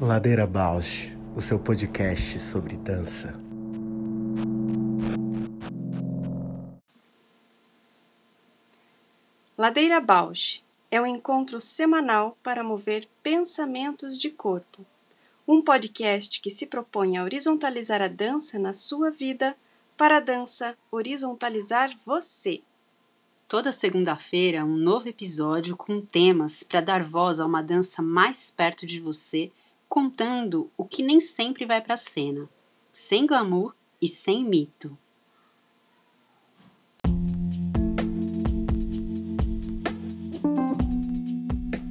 Ladeira Bausch, o seu podcast sobre dança. Ladeira Bausch é um encontro semanal para mover pensamentos de corpo. Um podcast que se propõe a horizontalizar a dança na sua vida, para a dança horizontalizar você. Toda segunda-feira, um novo episódio com temas para dar voz a uma dança mais perto de você, contando o que nem sempre vai para cena, sem glamour e sem mito.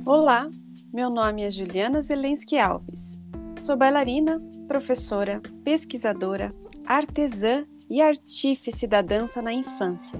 Olá, meu nome é Juliana Zelensky Alves. Sou bailarina, professora, pesquisadora, artesã e artífice da dança na infância.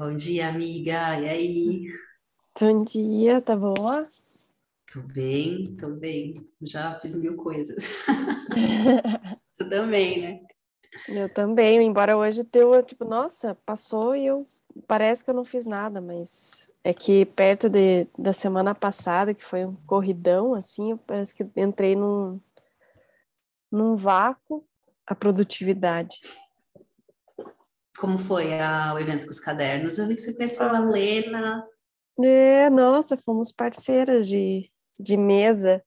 Bom dia, amiga. E aí? Bom dia, tá boa? Tô bem, tô bem. Já fiz mil coisas. Você também, né? Eu também, embora hoje teu, tipo, nossa, passou e eu parece que eu não fiz nada, mas é que perto de, da semana passada, que foi um corridão, assim, parece que entrei num, num vácuo a produtividade. Como foi a, o evento com os cadernos? Eu vi que você conheceu a Lena. É, nossa, fomos parceiras de, de mesa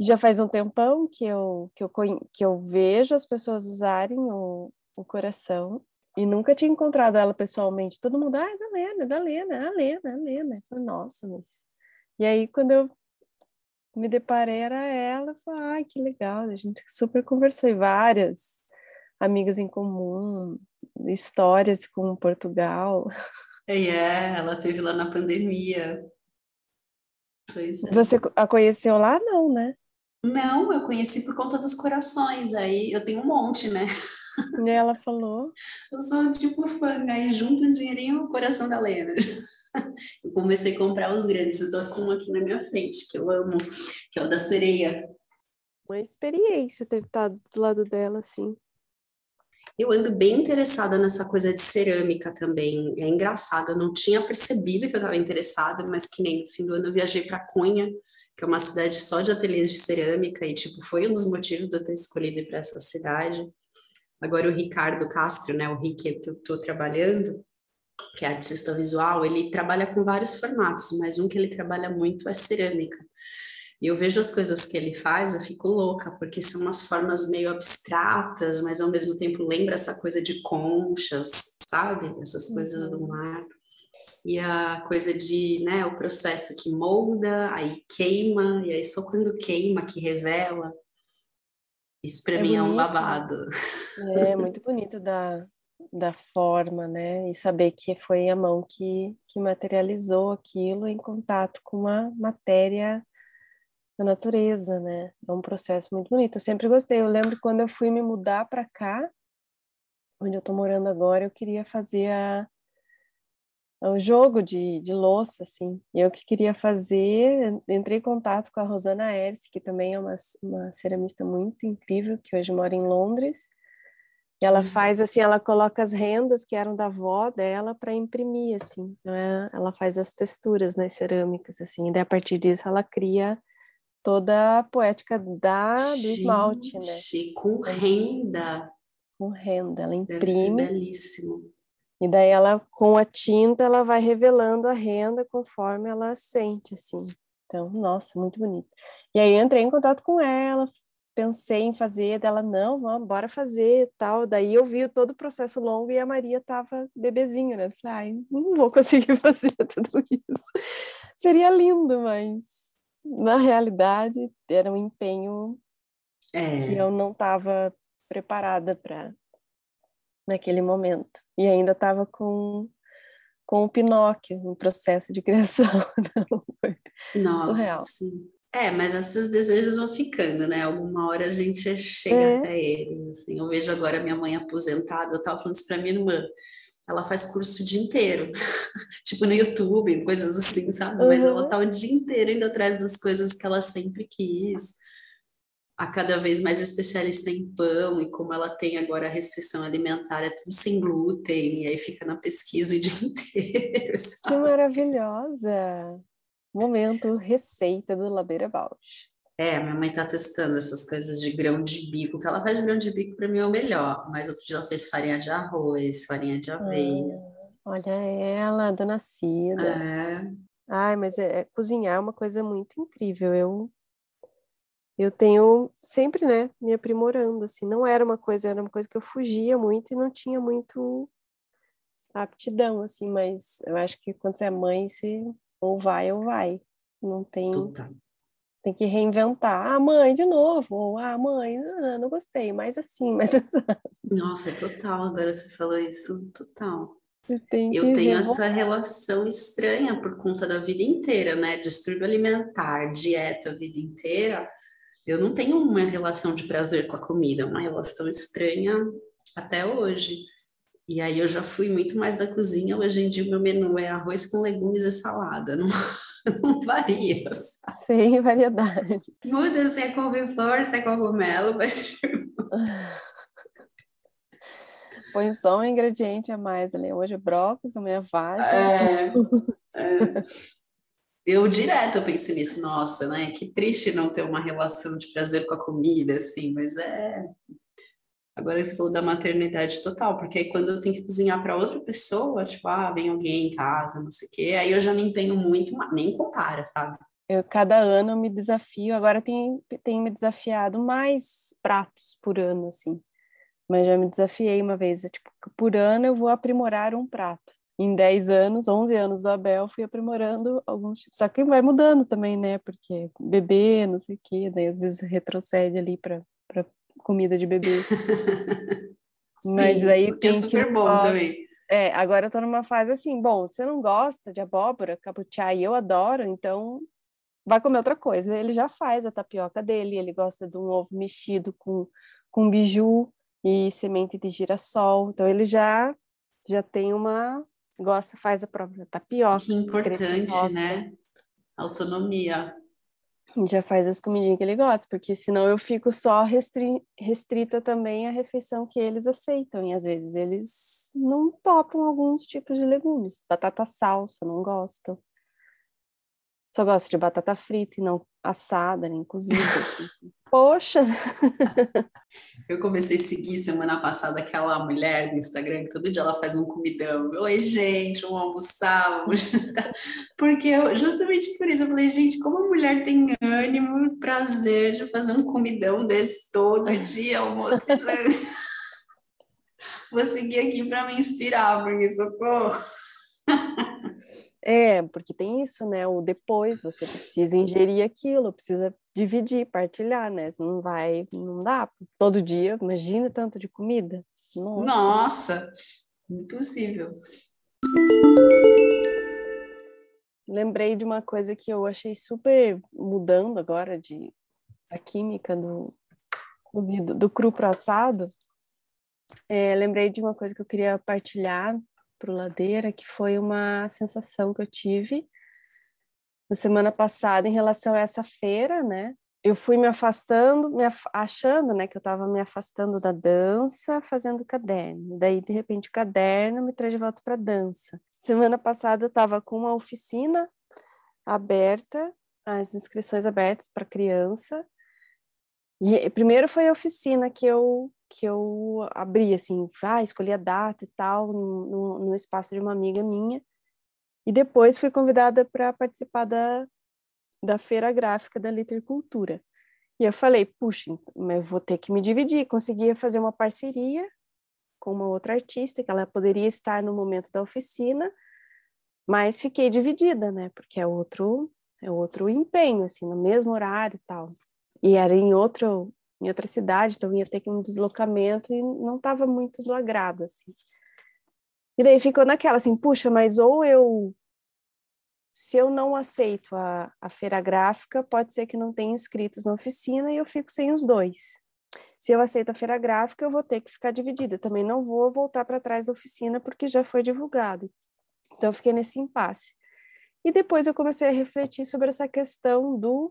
já faz um tempão que eu, que eu, que eu vejo as pessoas usarem o, o coração e nunca tinha encontrado ela pessoalmente. Todo mundo, ah, é da Lena, é da Lena, é a Lena, é a Lena. falei, Nossa, mas... E aí, quando eu me deparei, era ela. falei, ai, que legal. A gente super conversou e várias amigas em comum, histórias com Portugal. É, é ela teve lá na pandemia. Pois é. Você a conheceu lá? Não, né? Não, eu conheci por conta dos corações, aí eu tenho um monte, né? E ela falou. Eu sou tipo fã, aí junto um dinheirinho o coração da Lena. Eu comecei a comprar os grandes, eu tô com um aqui na minha frente, que eu amo, que é o da sereia. Uma experiência ter estado do lado dela, assim. Eu ando bem interessada nessa coisa de cerâmica também. É engraçado, eu não tinha percebido que eu estava interessada, mas que nem no fim do ano eu viajei para Cunha que é uma cidade só de ateliês de cerâmica, e, tipo, foi um dos motivos de eu ter escolhido para essa cidade. Agora, o Ricardo Castro, né, o Rick que eu estou trabalhando, que é artista visual, ele trabalha com vários formatos, mas um que ele trabalha muito é cerâmica. E eu vejo as coisas que ele faz, eu fico louca, porque são umas formas meio abstratas, mas ao mesmo tempo lembra essa coisa de conchas, sabe? Essas coisas do uhum. mar e a coisa de, né, o processo que molda, aí queima, e aí só quando queima que revela. Isso para é mim bonito. é um babado. É muito bonito da, da forma, né? E saber que foi a mão que, que materializou aquilo em contato com uma matéria da natureza, né? É um processo muito bonito. Eu sempre gostei. Eu lembro quando eu fui me mudar para cá, onde eu tô morando agora, eu queria fazer a um jogo de, de louça, assim. E eu que queria fazer, entrei em contato com a Rosana Erce, que também é uma, uma ceramista muito incrível, que hoje mora em Londres. E ela faz assim, ela coloca as rendas que eram da avó dela para imprimir, assim. Então, é, ela faz as texturas, né, cerâmicas, assim. E daí, a partir disso, ela cria toda a poética da, do esmalte, né? com renda. Com renda, ela imprime. Deve ser belíssimo. E daí ela, com a tinta, ela vai revelando a renda conforme ela sente, assim. Então, nossa, muito bonito. E aí entrei em contato com ela, pensei em fazer, dela, não, vamos, bora fazer, tal. Daí eu vi todo o processo longo e a Maria tava bebezinho, né? falei, ai, não vou conseguir fazer tudo isso. Seria lindo, mas na realidade era um empenho é. que eu não estava preparada para naquele momento. E ainda estava com com o Pinóquio no processo de criação. Nossa, surreal. sim. É, mas esses desejos vão ficando, né? Alguma hora a gente chega é. até eles. Assim. Eu vejo agora minha mãe aposentada, eu estava falando isso para minha irmã. Ela faz curso o dia inteiro, tipo no YouTube, coisas assim, sabe? Uhum. Mas ela tá o dia inteiro indo atrás das coisas que ela sempre quis a cada vez mais especialista em pão e como ela tem agora a restrição alimentar, é tudo sem glúten, e aí fica na pesquisa o dia inteiro. Sabe? Que maravilhosa! Momento receita do Ladeira Bausch. É, minha mãe tá testando essas coisas de grão de bico, que ela faz de grão de bico para mim é o melhor, mas outro dia ela fez farinha de arroz, farinha de aveia. Ah, olha ela, dona Cida. É. Ai, mas é, é, cozinhar é uma coisa muito incrível. Eu eu tenho sempre, né, me aprimorando, assim, não era uma coisa, era uma coisa que eu fugia muito e não tinha muito aptidão, assim, mas eu acho que quando você é mãe, você ou vai ou vai, não tem, tem que reinventar, ah, mãe, de novo, ou ah, mãe, não, não gostei, mas assim, mas Nossa, total, agora você falou isso, total. eu tenho essa relação estranha por conta da vida inteira, né? Distúrbio alimentar, dieta a vida inteira eu não tenho uma relação de prazer com a comida, uma relação estranha até hoje. E aí eu já fui muito mais da cozinha. Hoje em dia o meu menu é arroz com legumes e salada. Não, não varia. Sabe? Sem variedade. Muda se é couve-flor, se é cogumelo, mas... Põe só um ingrediente a mais ali. Hoje é brócolis, amanhã vagem. É, é. Eu direto penso nisso, nossa, né? Que triste não ter uma relação de prazer com a comida, assim, mas é. Agora você falou da maternidade total, porque aí quando eu tenho que cozinhar para outra pessoa, tipo, ah, vem alguém em casa, não sei o quê, aí eu já me empenho muito, nem compara, sabe? Eu, cada ano eu me desafio, agora tem, tem me desafiado mais pratos por ano, assim. Mas já me desafiei uma vez, é, tipo, por ano eu vou aprimorar um prato em 10 anos, 11 anos do Abel, fui aprimorando alguns tipos. Só que vai mudando também, né? Porque bebê, não sei o quê, daí às vezes retrocede ali para comida de bebê. Mas daí tem é super que bom também. É, agora eu tô numa fase assim, bom, você não gosta de abóbora, capuchá, e eu adoro, então vai comer outra coisa. Ele já faz a tapioca dele, ele gosta de um ovo mexido com, com biju e semente de girassol, então ele já já tem uma gosta, faz a própria tapioca. Que importante, né? Autonomia. Já faz as comidinhas que ele gosta, porque senão eu fico só restri restrita também à refeição que eles aceitam. E às vezes eles não topam alguns tipos de legumes. Batata salsa, não gostam. Só gosto de batata frita e não assada, nem cozida. Assim. Poxa! Eu comecei a seguir semana passada aquela mulher no Instagram que todo dia ela faz um comidão. Oi, gente, vamos almoçar, vamos jantar. Porque eu, justamente por isso eu falei, gente, como a mulher tem ânimo, prazer de fazer um comidão desse todo dia, almoço. Vou seguir aqui para me inspirar, porque socorro. É, porque tem isso, né? O depois você precisa ingerir aquilo, precisa dividir, partilhar, né? Você não vai, não dá todo dia. Imagina tanto de comida. Nossa, Nossa impossível. Lembrei de uma coisa que eu achei super mudando agora de a química do cozido, do cru pro assado. É, lembrei de uma coisa que eu queria partilhar para o Ladeira, que foi uma sensação que eu tive na semana passada em relação a essa feira, né? Eu fui me afastando, me af achando, né, que eu estava me afastando da dança, fazendo caderno. Daí, de repente, o caderno me traz de volta para dança. Semana passada eu estava com uma oficina aberta, as inscrições abertas para criança. E primeiro foi a oficina que eu que eu abri, assim, ah, escolhi a data e tal, no, no espaço de uma amiga minha. E depois fui convidada para participar da, da feira gráfica da Literatura. E eu falei, puxa, mas eu vou ter que me dividir. Conseguia fazer uma parceria com uma outra artista, que ela poderia estar no momento da oficina, mas fiquei dividida, né? Porque é outro, é outro empenho, assim, no mesmo horário e tal. E era em outro, em outra cidade, então ia ter que um deslocamento e não estava muito do agrado, assim. E daí ficou naquela assim, puxa, mas ou eu se eu não aceito a, a feira gráfica, pode ser que não tenha inscritos na oficina e eu fico sem os dois. Se eu aceito a feira gráfica, eu vou ter que ficar dividida. Também não vou voltar para trás da oficina porque já foi divulgado. Então, eu fiquei nesse impasse. E depois eu comecei a refletir sobre essa questão do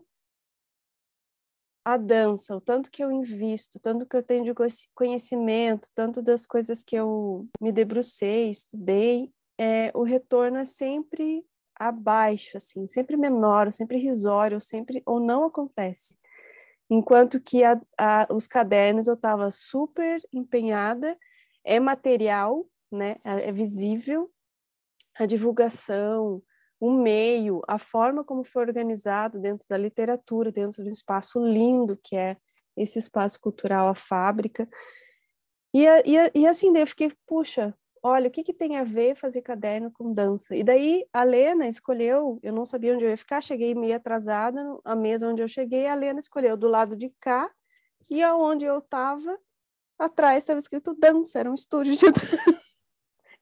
a dança, o tanto que eu invisto, tanto que eu tenho de conhecimento, tanto das coisas que eu me debrucei, estudei, é, o retorno é sempre abaixo, assim, sempre menor, sempre risório, sempre ou não acontece. Enquanto que a, a, os cadernos eu estava super empenhada, é material, né? É, é visível, a divulgação, o meio, a forma como foi organizado dentro da literatura, dentro de um espaço lindo que é esse espaço cultural, a fábrica. E, e, e assim, daí eu fiquei, puxa, olha, o que, que tem a ver fazer caderno com dança? E daí a Lena escolheu, eu não sabia onde eu ia ficar, cheguei meio atrasada, a mesa onde eu cheguei, a Lena escolheu do lado de cá, e aonde eu estava, atrás estava escrito dança, era um estúdio de dança.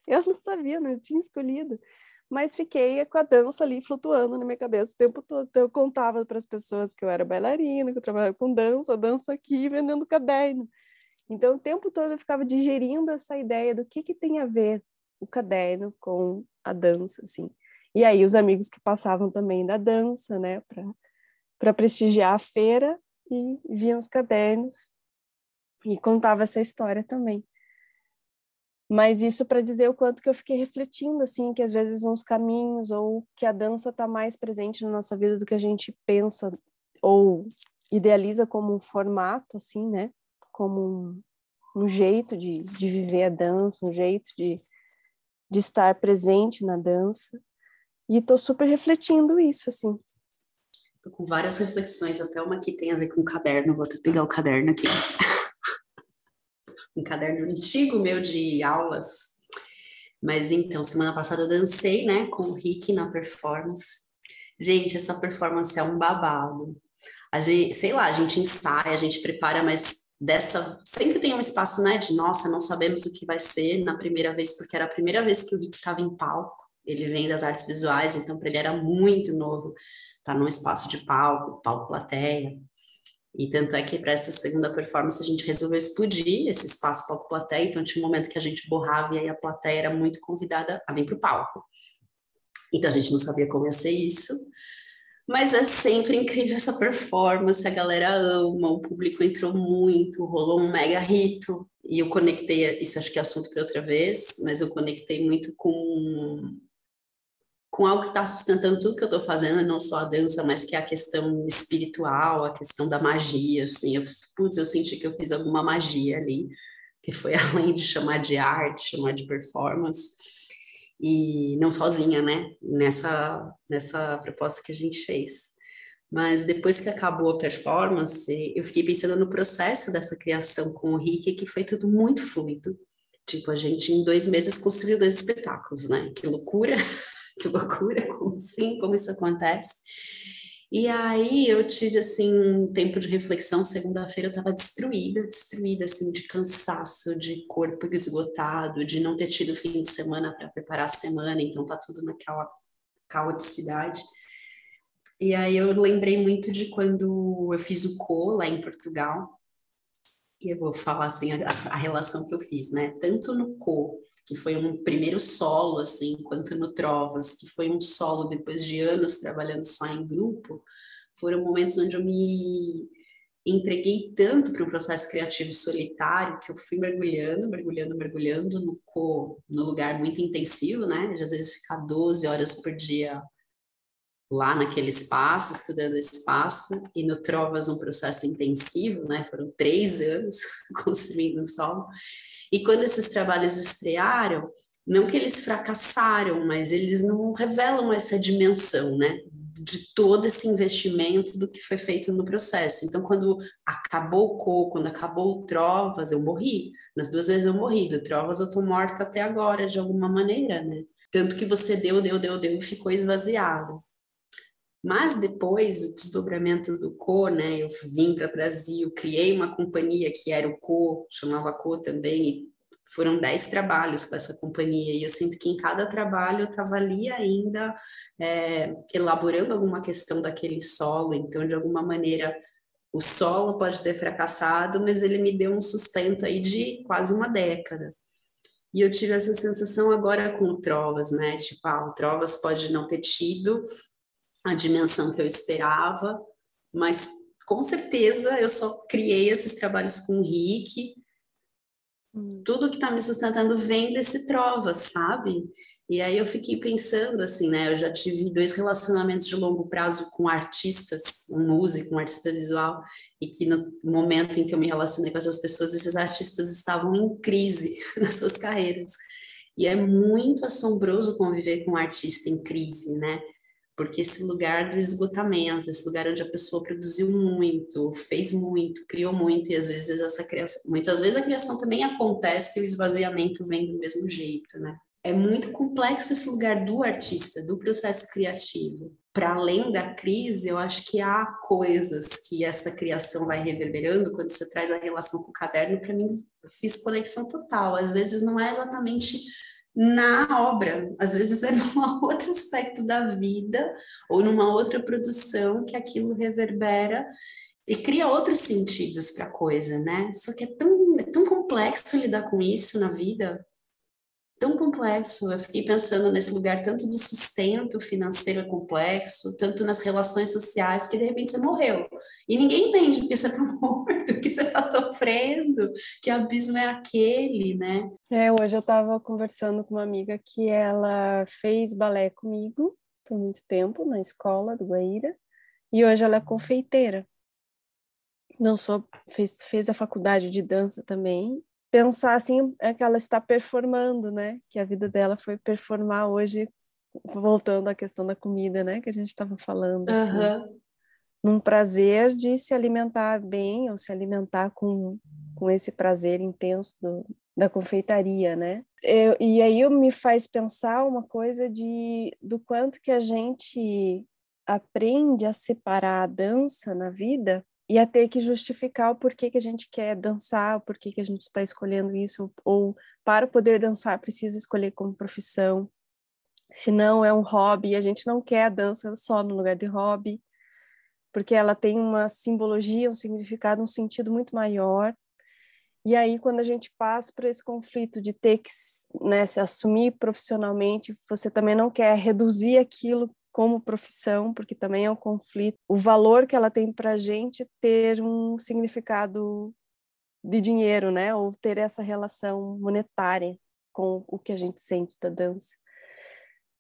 Eu não sabia, não tinha escolhido. Mas fiquei com a dança ali flutuando na minha cabeça o tempo todo. Então, eu contava para as pessoas que eu era bailarina, que eu trabalhava com dança, dança aqui, vendendo caderno. Então, o tempo todo eu ficava digerindo essa ideia do que, que tem a ver o caderno com a dança, assim. E aí, os amigos que passavam também da dança, né, para prestigiar a feira, e viam os cadernos e contava essa história também. Mas isso para dizer o quanto que eu fiquei refletindo, assim, que às vezes uns caminhos, ou que a dança está mais presente na nossa vida do que a gente pensa, ou idealiza como um formato, assim, né? como um, um jeito de, de viver a dança, um jeito de, de estar presente na dança. E estou super refletindo isso, assim. Tô com várias reflexões, até uma que tem a ver com o caderno, vou até pegar o caderno aqui. Um caderno antigo meu de aulas. Mas então, semana passada eu dancei, né, com o Rick na performance. Gente, essa performance é um babado. A gente, sei lá, a gente ensaia, a gente prepara, mas dessa sempre tem um espaço né de nossa não sabemos o que vai ser na primeira vez porque era a primeira vez que o Rick estava em palco ele vem das artes visuais então para ele era muito novo estar tá num espaço de palco palco plateia e tanto é que para essa segunda performance a gente resolveu explodir esse espaço palco plateia. Então tinha um momento que a gente borrava e aí a plateia era muito convidada a vir para o palco. Então a gente não sabia como ia ser isso. Mas é sempre incrível essa performance, a galera ama, o público entrou muito, rolou um mega rito. E eu conectei, isso acho que é assunto para outra vez, mas eu conectei muito com, com algo que está sustentando tudo que eu estou fazendo, não só a dança, mas que é a questão espiritual, a questão da magia, assim. Eu, putz, eu senti que eu fiz alguma magia ali, que foi além de chamar de arte, chamar de performance e não sozinha, né? Nessa, nessa proposta que a gente fez. Mas depois que acabou a performance, eu fiquei pensando no processo dessa criação com o Rick, que foi tudo muito fluido. Tipo, a gente em dois meses construiu dois espetáculos, né? Que loucura, que loucura, como assim, como isso acontece. E aí eu tive assim um tempo de reflexão. Segunda-feira eu estava destruída, destruída assim de cansaço, de corpo esgotado, de não ter tido fim de semana para preparar a semana. Então tá tudo naquela caoticidade. E aí eu lembrei muito de quando eu fiz o co lá em Portugal. E eu vou falar assim a, a relação que eu fiz, né? Tanto no co que foi um primeiro solo, assim, quanto no Trovas, que foi um solo depois de anos trabalhando só em grupo, foram momentos onde eu me entreguei tanto para um processo criativo solitário que eu fui mergulhando, mergulhando, mergulhando no co, no lugar muito intensivo, né? De às vezes ficar 12 horas por dia lá naquele espaço, estudando espaço, e no Trovas um processo intensivo, né? Foram três anos construindo um solo. E quando esses trabalhos estrearam, não que eles fracassaram, mas eles não revelam essa dimensão, né? De todo esse investimento do que foi feito no processo. Então, quando acabou o Co, quando acabou o Trovas, eu morri. Nas duas vezes eu morri. Do Trovas eu tô morta até agora, de alguma maneira, né? Tanto que você deu, deu, deu, deu e ficou esvaziado. Mas depois, o desdobramento do Co, né, eu vim para o Brasil, criei uma companhia que era o Co, chamava Co também, foram dez trabalhos com essa companhia, e eu sinto que em cada trabalho eu estava ali ainda é, elaborando alguma questão daquele solo, então, de alguma maneira, o solo pode ter fracassado, mas ele me deu um sustento aí de quase uma década. E eu tive essa sensação agora com o Trovas, né? Tipo, ah, o Trovas pode não ter tido a dimensão que eu esperava, mas com certeza eu só criei esses trabalhos com o Rick. Hum. Tudo que está me sustentando vem desse Trovas, sabe? E aí eu fiquei pensando assim, né? Eu já tive dois relacionamentos de longo prazo com artistas, um músico, um artista visual, e que no momento em que eu me relacionei com essas pessoas, esses artistas estavam em crise nas suas carreiras. E é muito assombroso conviver com um artista em crise, né? Porque esse lugar do esgotamento, esse lugar onde a pessoa produziu muito, fez muito, criou muito, e às vezes essa criação, muitas vezes a criação também acontece e o esvaziamento vem do mesmo jeito, né? é muito complexo esse lugar do artista, do processo criativo. Para além da crise, eu acho que há coisas que essa criação vai reverberando. Quando você traz a relação com o caderno, para mim, fiz conexão total. Às vezes não é exatamente na obra, às vezes é num outro aspecto da vida ou numa outra produção que aquilo reverbera e cria outros sentidos para a coisa, né? Só que é tão, é tão complexo lidar com isso na vida, tão complexo. Eu fiquei pensando nesse lugar tanto do sustento financeiro complexo, tanto nas relações sociais, que de repente você morreu. E ninguém entende porque você está morto, que você está sofrendo, que abismo é aquele, né? É, hoje eu estava conversando com uma amiga que ela fez balé comigo por muito tempo na escola do Guaíra, e hoje ela é confeiteira. Não só fez, fez a faculdade de dança também, pensar assim é que ela está performando, né? Que a vida dela foi performar hoje, voltando à questão da comida, né? Que a gente estava falando. Assim, uhum. Num prazer de se alimentar bem ou se alimentar com, com esse prazer intenso do, da confeitaria, né? Eu, e aí me faz pensar uma coisa de do quanto que a gente aprende a separar a dança na vida ia ter que justificar o porquê que a gente quer dançar, o porquê que a gente está escolhendo isso, ou para poder dançar precisa escolher como profissão. Se não é um hobby, a gente não quer a dança só no lugar de hobby, porque ela tem uma simbologia, um significado, um sentido muito maior. E aí, quando a gente passa por esse conflito de ter que né, se assumir profissionalmente, você também não quer reduzir aquilo como profissão, porque também é um conflito, o valor que ela tem para a gente ter um significado de dinheiro, né? Ou ter essa relação monetária com o que a gente sente da dança.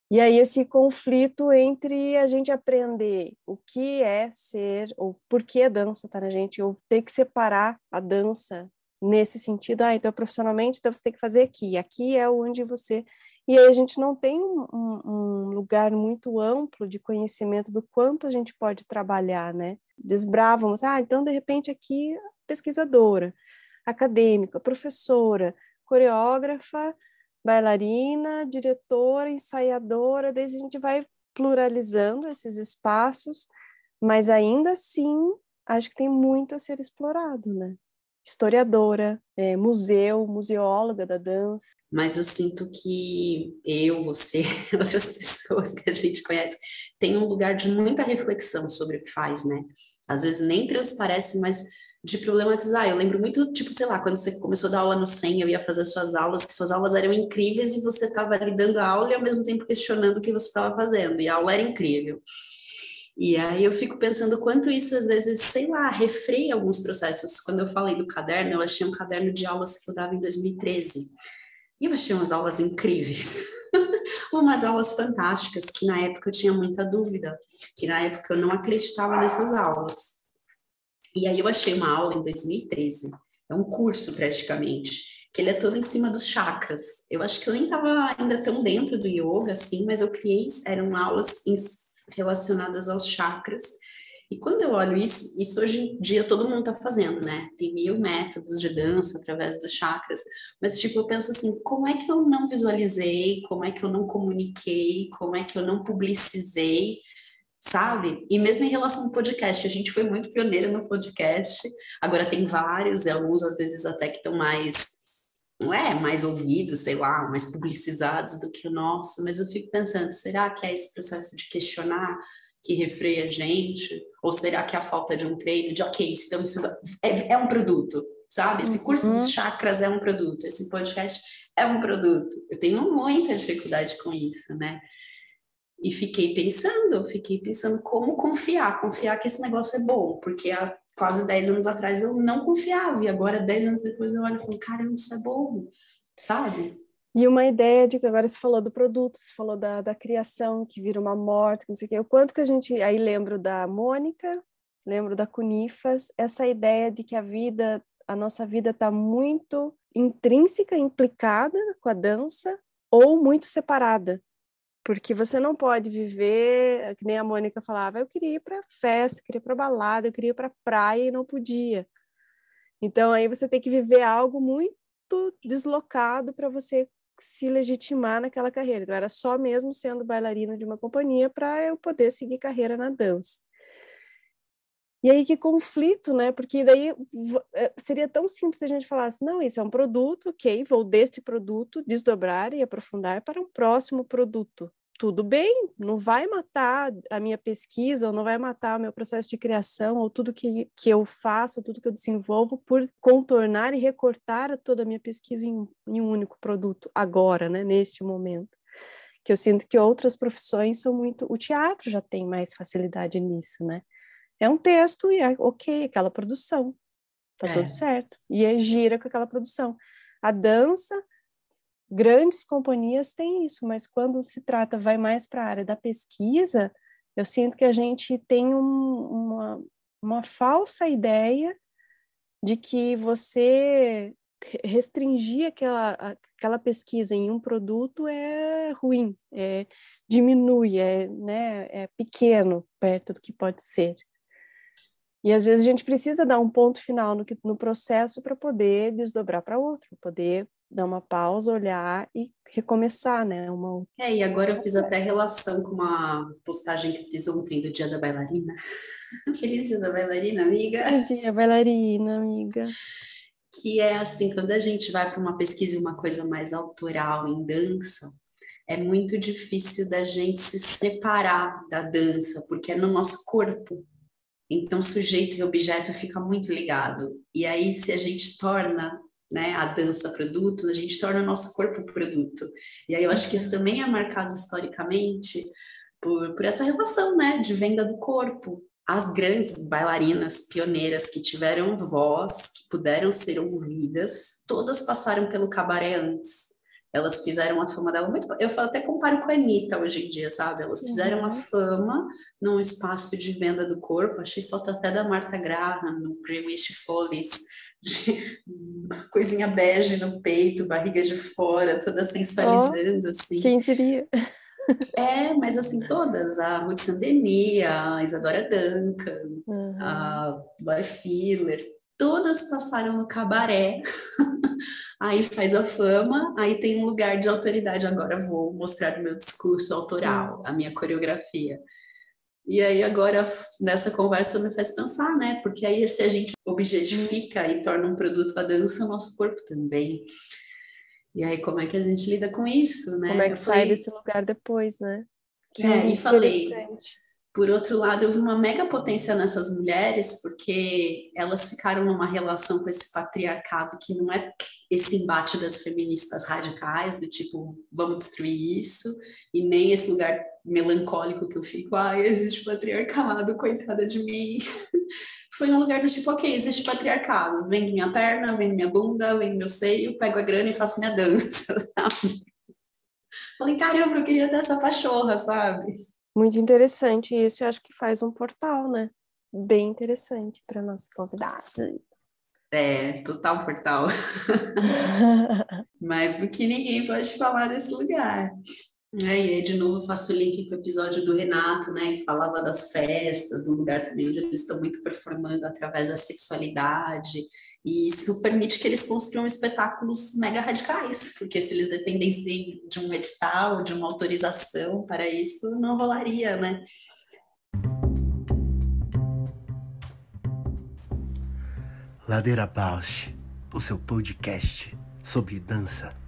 E aí esse conflito entre a gente aprender o que é ser, ou por que a dança está na gente, ou ter que separar a dança nesse sentido, ah, então profissionalmente, então você tem que fazer aqui, aqui é onde você e aí a gente não tem um, um, lugar muito amplo de conhecimento do quanto a gente pode trabalhar, né? Desbravamos, ah, então de repente aqui pesquisadora, acadêmica, professora, coreógrafa, bailarina, diretora, ensaiadora, desde a gente vai pluralizando esses espaços, mas ainda assim acho que tem muito a ser explorado, né? Historiadora, é, museu, museóloga da dança. Mas eu sinto que eu, você, outras pessoas que a gente conhece, tem um lugar de muita reflexão sobre o que faz, né? Às vezes nem transparece, mas de problematizar. Eu lembro muito, tipo, sei lá, quando você começou a dar aula no SEM, eu ia fazer suas aulas, que suas aulas eram incríveis e você estava ali dando aula e ao mesmo tempo questionando o que você estava fazendo, e a aula era incrível. E aí eu fico pensando quanto isso às vezes, sei lá, refreia alguns processos. Quando eu falei do caderno, eu achei um caderno de aulas que eu dava em 2013. E eu achei umas aulas incríveis. umas aulas fantásticas que na época eu tinha muita dúvida, que na época eu não acreditava nessas aulas. E aí eu achei uma aula em 2013, é um curso praticamente, que ele é todo em cima dos chakras. Eu acho que eu nem estava ainda tão dentro do yoga assim, mas eu criei, eram aulas em relacionadas aos chakras. E quando eu olho isso, isso hoje em dia todo mundo está fazendo, né? Tem mil métodos de dança através dos chakras, mas tipo, eu penso assim, como é que eu não visualizei, como é que eu não comuniquei, como é que eu não publicizei, sabe? E mesmo em relação ao podcast, a gente foi muito pioneira no podcast, agora tem vários, e alguns às vezes até que estão mais não é mais ouvidos, sei lá, mais publicizados do que o nosso, mas eu fico pensando, será que é esse processo de questionar que refreia a gente? Ou será que é a falta de um treino de, ok, então isso é, é um produto, sabe? Esse curso uhum. dos chakras é um produto, esse podcast é um produto. Eu tenho muita dificuldade com isso, né? E fiquei pensando, fiquei pensando como confiar, confiar que esse negócio é bom, porque há quase 10 anos atrás eu não confiava, e agora, 10 anos depois, eu olho e falo, caramba, isso é bom, sabe? E uma ideia de que agora você falou do produto, você falou da, da criação, que vira uma morte, não sei o quê. O quanto que a gente. Aí lembro da Mônica, lembro da Cunifas, essa ideia de que a vida, a nossa vida está muito intrínseca, implicada com a dança, ou muito separada. Porque você não pode viver, que nem a Mônica falava, eu queria ir para festa, queria ir para balada, eu queria ir para praia e não podia. Então aí você tem que viver algo muito deslocado para você se legitimar naquela carreira. Então era só mesmo sendo bailarina de uma companhia para eu poder seguir carreira na dança. E aí que conflito, né? Porque daí é, seria tão simples a gente falasse, não, isso é um produto, ok, vou deste produto desdobrar e aprofundar para um próximo produto. Tudo bem, não vai matar a minha pesquisa, ou não vai matar o meu processo de criação, ou tudo que, que eu faço, tudo que eu desenvolvo, por contornar e recortar toda a minha pesquisa em, em um único produto, agora, né, neste momento que eu sinto que outras profissões são muito. O teatro já tem mais facilidade nisso, né? É um texto e é ok, aquela produção. Tá é. tudo certo. E aí gira com aquela produção. A dança, grandes companhias têm isso, mas quando se trata, vai mais para a área da pesquisa, eu sinto que a gente tem um, uma, uma falsa ideia de que você restringir aquela, aquela pesquisa em um produto é ruim, é, diminui, é, né, é pequeno perto do que pode ser. E às vezes a gente precisa dar um ponto final no, no processo para poder desdobrar para outro, poder dar uma pausa, olhar e recomeçar, né? Uma... É, e agora eu fiz até relação com uma postagem que eu fiz ontem do Dia da Bailarina. Feliz Dia da Bailarina, amiga! Feliz Dia Bailarina, amiga! Que é assim, quando a gente vai para uma pesquisa e uma coisa mais autoral em dança, é muito difícil da gente se separar da dança, porque é no nosso corpo, então, sujeito e objeto fica muito ligado. E aí, se a gente torna né, a dança produto, a gente torna o nosso corpo produto. E aí eu acho que isso também é marcado historicamente por, por essa relação né, de venda do corpo. As grandes bailarinas pioneiras que tiveram voz, que puderam ser ouvidas, todas passaram pelo cabaré antes elas fizeram a fama dela muito. Eu até comparo com a Anitta hoje em dia, sabe? Elas fizeram uhum. a fama num espaço de venda do corpo. Achei falta até da Marta Graham, no Greenwich Follies, de coisinha bege no peito, barriga de fora, toda sensualizando, oh, assim. Quem diria? É, mas assim, todas, a Ruth a Isadora Duncan, uhum. a Boy Filler, todas passaram no cabaré, aí faz a fama, aí tem um lugar de autoridade. Agora vou mostrar o meu discurso autoral, a minha coreografia. E aí agora nessa conversa me faz pensar, né? Porque aí se a gente objetifica e torna um produto a dança, o nosso corpo também. E aí como é que a gente lida com isso, né? Como é que sai desse lugar depois, né? Que é, e falei, por outro lado, eu vi uma mega potência nessas mulheres, porque elas ficaram numa relação com esse patriarcado que não é esse embate das feministas radicais, do tipo, vamos destruir isso, e nem esse lugar melancólico que eu fico, ah, existe patriarcado, coitada de mim. Foi um lugar do tipo, ok, existe patriarcado, vem minha perna, vem minha bunda, vem meu seio, pego a grana e faço minha dança, sabe? Falei, caramba, eu queria ter essa pachorra, sabe? Muito interessante isso, eu acho que faz um portal, né? Bem interessante para nossa convidada. É, total portal. Mais do que ninguém pode falar desse lugar. É, e aí, de novo, faço o link com o episódio do Renato, né, que falava das festas, do lugar também onde eles estão muito performando através da sexualidade e isso permite que eles construam espetáculos mega radicais, porque se eles dependessem de um edital, de uma autorização para isso, não rolaria, né? Ladeira Bausch, o seu podcast sobre dança.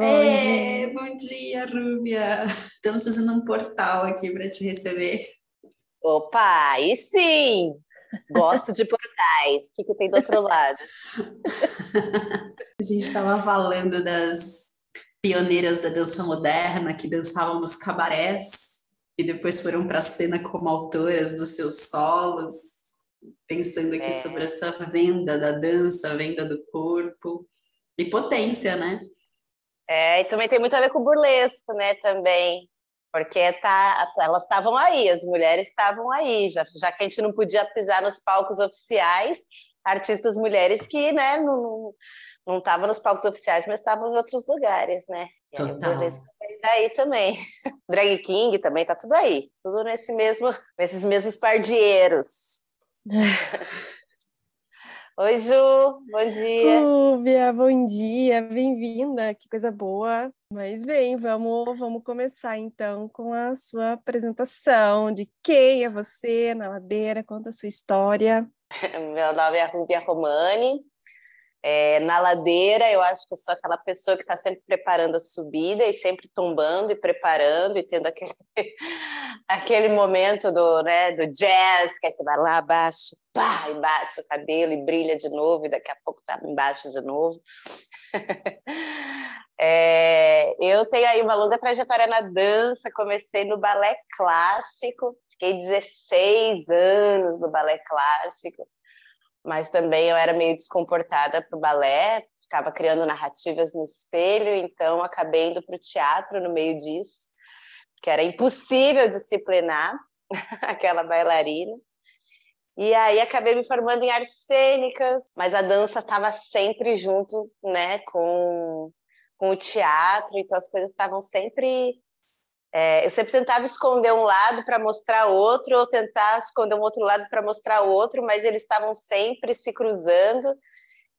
É, bom dia, Rúbia! Estamos fazendo um portal aqui para te receber. Opa, aí sim! Gosto de portais. O que, que tem do outro lado? A gente estava falando das pioneiras da dança moderna que dançavam nos cabarés e depois foram para a cena como autoras dos seus solos, pensando aqui é. sobre essa venda da dança, a venda do corpo e potência, né? É, e também tem muito a ver com o burlesco, né, também. Porque tá, elas estavam aí, as mulheres estavam aí, já, já que a gente não podia pisar nos palcos oficiais, artistas mulheres que, né, não não estavam nos palcos oficiais, mas estavam em outros lugares, né? E Total. Aí, daí também. Drag King também tá tudo aí, tudo nesse mesmo, nesses mesmos pardieiros. Oi, Ju, bom dia. Cúbia, bom dia, bem-vinda, que coisa boa. Mas bem, vamos, vamos começar então com a sua apresentação de quem é você na ladeira, conta a sua história. Meu nome é Rubia Romani, é, na ladeira, eu acho que eu sou aquela pessoa que está sempre preparando a subida e sempre tombando e preparando e tendo aquele, aquele momento do, né, do jazz, que é que vai lá abaixo, pá, e bate o cabelo e brilha de novo, e daqui a pouco está embaixo de novo. é, eu tenho aí uma longa trajetória na dança, comecei no balé clássico, fiquei 16 anos no balé clássico mas também eu era meio descomportada para o balé, ficava criando narrativas no espelho, então acabei indo para o teatro no meio disso, que era impossível disciplinar aquela bailarina. E aí acabei me formando em artes cênicas, mas a dança estava sempre junto, né, com, com o teatro, então as coisas estavam sempre é, eu sempre tentava esconder um lado para mostrar outro, ou tentar esconder um outro lado para mostrar outro, mas eles estavam sempre se cruzando,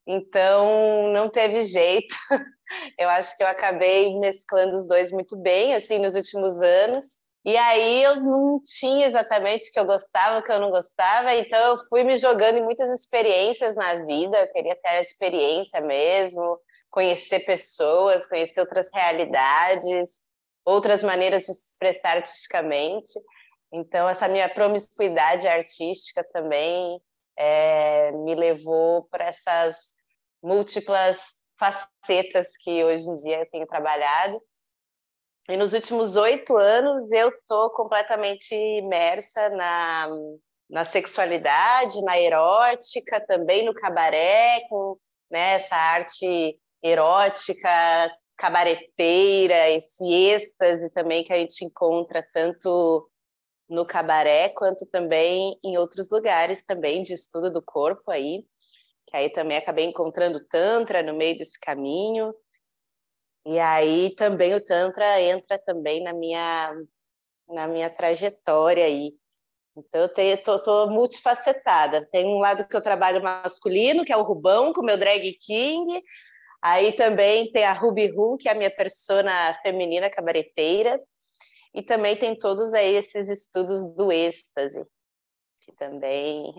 então não teve jeito. Eu acho que eu acabei mesclando os dois muito bem, assim, nos últimos anos. E aí eu não tinha exatamente o que eu gostava, o que eu não gostava, então eu fui me jogando em muitas experiências na vida, eu queria ter a experiência mesmo, conhecer pessoas, conhecer outras realidades outras maneiras de se expressar artisticamente. Então, essa minha promiscuidade artística também é, me levou para essas múltiplas facetas que hoje em dia eu tenho trabalhado. E nos últimos oito anos eu estou completamente imersa na, na sexualidade, na erótica, também no cabaré, com né, essa arte erótica cabareteira, esse êxtase também que a gente encontra tanto no cabaré quanto também em outros lugares também de estudo do corpo aí, que aí também acabei encontrando tantra no meio desse caminho. E aí também o tantra entra também na minha na minha trajetória aí. Então eu tenho, tô, tô multifacetada. Tem um lado que eu trabalho masculino, que é o Rubão, com o meu drag king, Aí também tem a Ruby Ru, que é a minha persona feminina cabareteira. E também tem todos aí esses estudos do êxtase, que também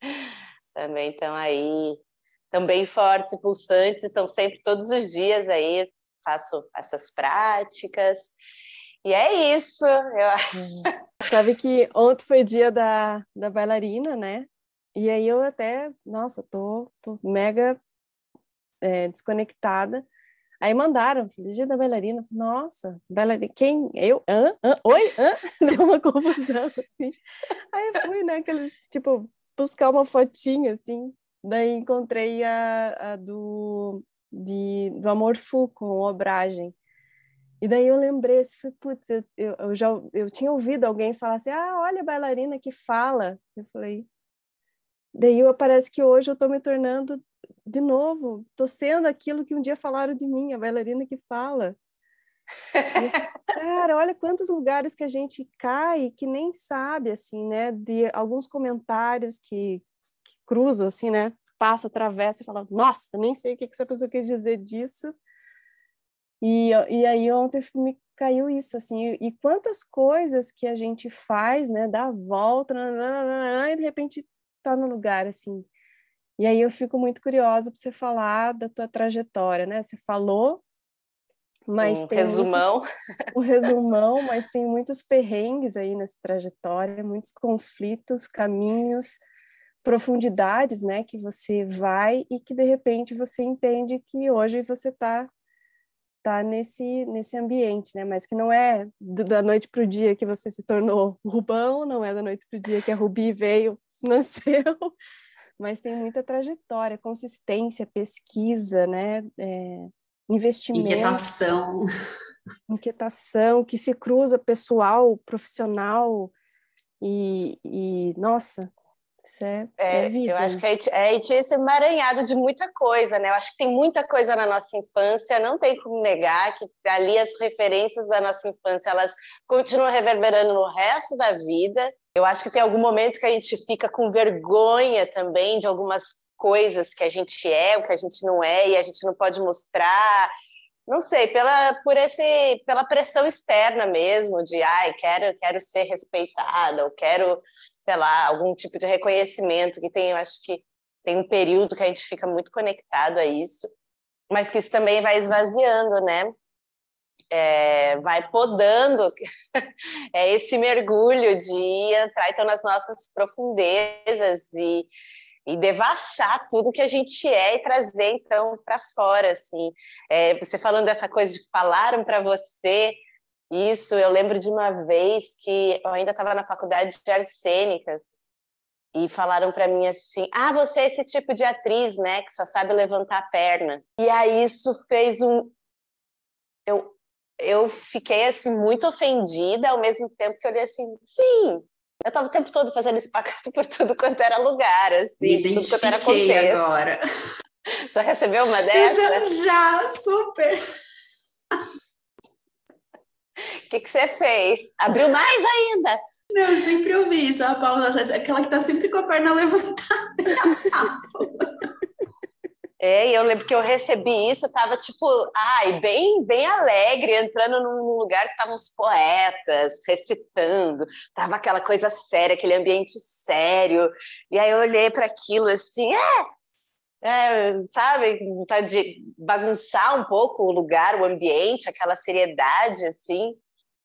também estão aí, também fortes e pulsantes, estão sempre todos os dias aí, faço essas práticas. E é isso. Eu... Sabe que ontem foi dia da, da bailarina, né? E aí eu até, nossa, tô, tô mega é, desconectada. Aí mandaram, Feliz Dia da Bailarina. Nossa, bailarina, quem? Eu? Hã? Hã? Oi? Hã? Deu uma confusão, assim. Aí fui, né, aqueles, tipo, buscar uma fotinha, assim. Daí encontrei a, a do, de, do Amor Fu com Obragem. E daí eu lembrei, assim, putz, eu, eu, eu, já eu tinha ouvido alguém falar assim, ah, olha a bailarina que fala. Eu falei, daí eu, parece que hoje eu estou me tornando de novo, estou sendo aquilo que um dia falaram de mim, a bailarina que fala. Cara, olha quantos lugares que a gente cai que nem sabe, assim, né? De alguns comentários que, que cruzam, assim, né? Passa, atravessa e fala, nossa, nem sei o que essa pessoa quer dizer disso. E, e aí ontem me caiu isso, assim, e, quantas coisas que a gente faz, né, dá a volta, e de repente tá no lugar, assim. E aí eu fico muito curiosa para você falar da tua trajetória, né? Você falou, mas um tem resumão. Muitos, um resumão, mas tem muitos perrengues aí nessa trajetória, muitos conflitos, caminhos, profundidades, né, que você vai e que de repente você entende que hoje você está tá nesse nesse ambiente, né? Mas que não é da noite para o dia que você se tornou Rubão, não é da noite para o dia que a Rubi veio, nasceu, mas tem muita trajetória, consistência, pesquisa, né? É, investimento. Inquietação. Inquietação que se cruza pessoal, profissional e, e nossa, isso é, é, é vida. Eu acho que a gente, a gente é esse emaranhado de muita coisa, né? Eu acho que tem muita coisa na nossa infância, não tem como negar que ali as referências da nossa infância, elas continuam reverberando no resto da vida. Eu acho que tem algum momento que a gente fica com vergonha também de algumas coisas que a gente é, o que a gente não é, e a gente não pode mostrar. Não sei, pela, por esse, pela pressão externa mesmo, de ai, quero, quero ser respeitada, ou quero sei lá, algum tipo de reconhecimento que tem, eu acho que tem um período que a gente fica muito conectado a isso, mas que isso também vai esvaziando, né? É, vai podando é esse mergulho de entrar então nas nossas profundezas e, e devassar tudo que a gente é e trazer então para fora assim é, você falando dessa coisa de falaram para você isso, eu lembro de uma vez que eu ainda estava na faculdade de artes cênicas e falaram para mim assim: "Ah, você é esse tipo de atriz, né, que só sabe levantar a perna". E aí isso fez um eu eu fiquei assim muito ofendida ao mesmo tempo que eu olhei assim: "Sim, eu estava o tempo todo fazendo espacate por tudo quanto era lugar, assim, Me tudo quanto era contexto. agora. Já recebeu uma dessas? Já, já, super. O que, que você fez? Abriu mais ainda? Não, eu sempre ouvi isso, a Paula aquela que tá sempre com a perna levantada. É, e eu lembro que eu recebi isso, tava tipo, ai, bem, bem alegre, entrando num lugar que estavam os poetas recitando, tava aquela coisa séria, aquele ambiente sério. E aí eu olhei para aquilo assim, é, é, sabe, vontade de bagunçar um pouco o lugar, o ambiente, aquela seriedade, assim.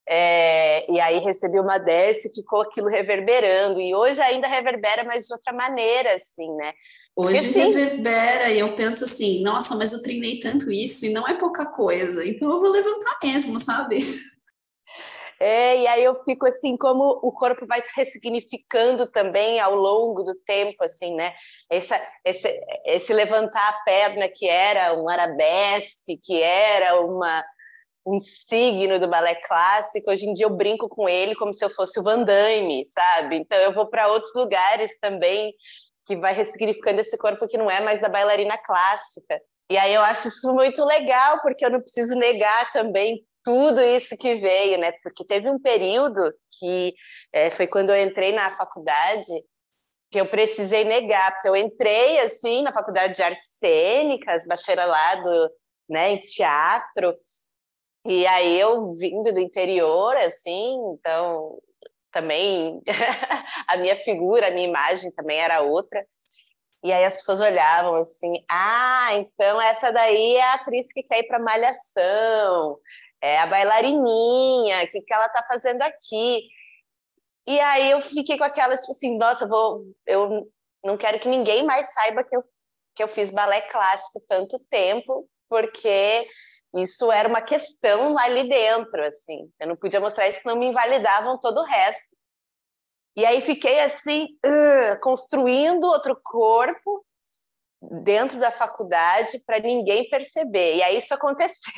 É, e aí recebi uma dessa e ficou aquilo reverberando. E hoje ainda reverbera, mas de outra maneira, assim, né? Hoje reverbera e eu penso assim, nossa, mas eu treinei tanto isso e não é pouca coisa, então eu vou levantar mesmo, sabe? É, e aí eu fico assim, como o corpo vai se ressignificando também ao longo do tempo, assim, né? Essa, esse, esse levantar a perna que era um arabesque, que era uma, um signo do balé clássico, hoje em dia eu brinco com ele como se eu fosse o Van Damme, sabe? Então eu vou para outros lugares também que vai ressignificando esse corpo que não é mais da bailarina clássica. E aí eu acho isso muito legal, porque eu não preciso negar também tudo isso que veio, né? Porque teve um período que é, foi quando eu entrei na faculdade que eu precisei negar, porque eu entrei assim na faculdade de artes cênicas, bacharelado, né, em teatro, e aí eu vindo do interior, assim, então também a minha figura, a minha imagem também era outra. E aí as pessoas olhavam assim: ah, então essa daí é a atriz que quer ir para Malhação, é a bailarininha, o que, que ela está fazendo aqui? E aí eu fiquei com aquela, tipo assim, nossa, vou, eu não quero que ninguém mais saiba que eu, que eu fiz balé clássico tanto tempo, porque isso era uma questão ali dentro, assim. Eu não podia mostrar isso, não me invalidavam todo o resto. E aí fiquei assim, uh, construindo outro corpo, dentro da faculdade para ninguém perceber. E aí isso aconteceu.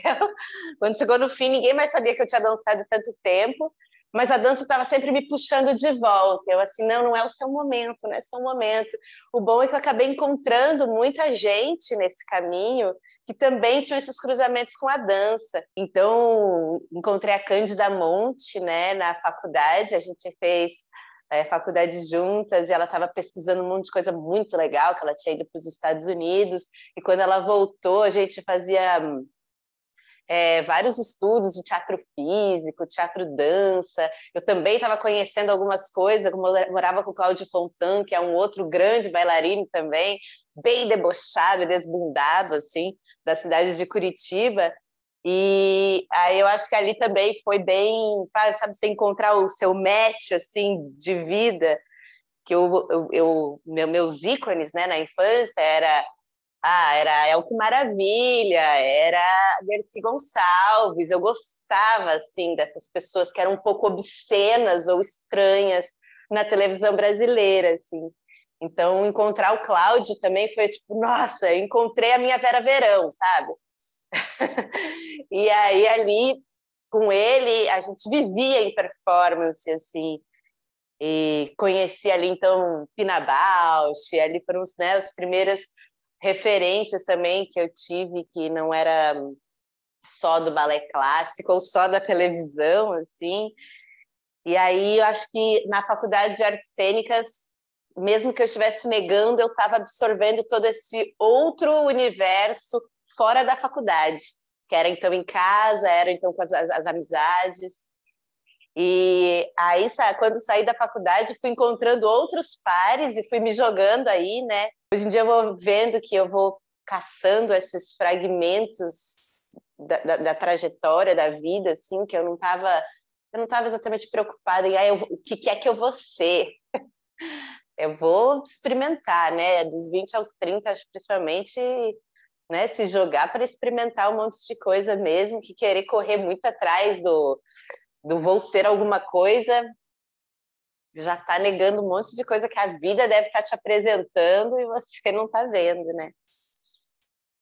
Quando chegou no fim, ninguém mais sabia que eu tinha dançado tanto tempo, mas a dança estava sempre me puxando de volta. Eu assim, não, não é o seu momento, não é o seu momento. O bom é que eu acabei encontrando muita gente nesse caminho que também tinham esses cruzamentos com a dança. Então, encontrei a Cândida Monte, né, na faculdade, a gente fez é, faculdade juntas e ela estava pesquisando um monte de coisa muito legal, que ela tinha ido para os Estados Unidos, e quando ela voltou, a gente fazia é, vários estudos de teatro físico, teatro dança. Eu também estava conhecendo algumas coisas, morava com o Cláudio Fontan, que é um outro grande bailarino também, bem debochado desbundado, assim, da cidade de Curitiba. E aí eu acho que ali também foi bem, sabe, você encontrar o seu match, assim, de vida, que eu, eu, eu meus ícones, né, na infância era ah, era Elco Maravilha, era Dercy Gonçalves. Eu gostava assim dessas pessoas que eram um pouco obscenas ou estranhas na televisão brasileira, assim. Então, encontrar o Cláudio também foi tipo, nossa, encontrei a minha Vera Verão, sabe? e aí ali com ele a gente vivia em performance assim e conheci ali então Pina Bausch, ali foram né, as primeiras referências também que eu tive que não era só do balé clássico ou só da televisão assim e aí eu acho que na faculdade de artes cênicas mesmo que eu estivesse negando eu estava absorvendo todo esse outro universo fora da faculdade, que era então em casa, era então com as, as, amizades. E aí, quando saí da faculdade, fui encontrando outros pares e fui me jogando aí, né? Hoje em dia eu vou vendo que eu vou caçando esses fragmentos da, da, da trajetória da vida, assim, que eu não estava eu não estava exatamente preocupada em ah, eu, o que, que é que eu vou ser. Eu vou experimentar, né? Dos 20 aos 30, principalmente, né, se jogar para experimentar um monte de coisa mesmo, que querer correr muito atrás do, do vou ser alguma coisa, já está negando um monte de coisa que a vida deve estar tá te apresentando e você não está vendo, né?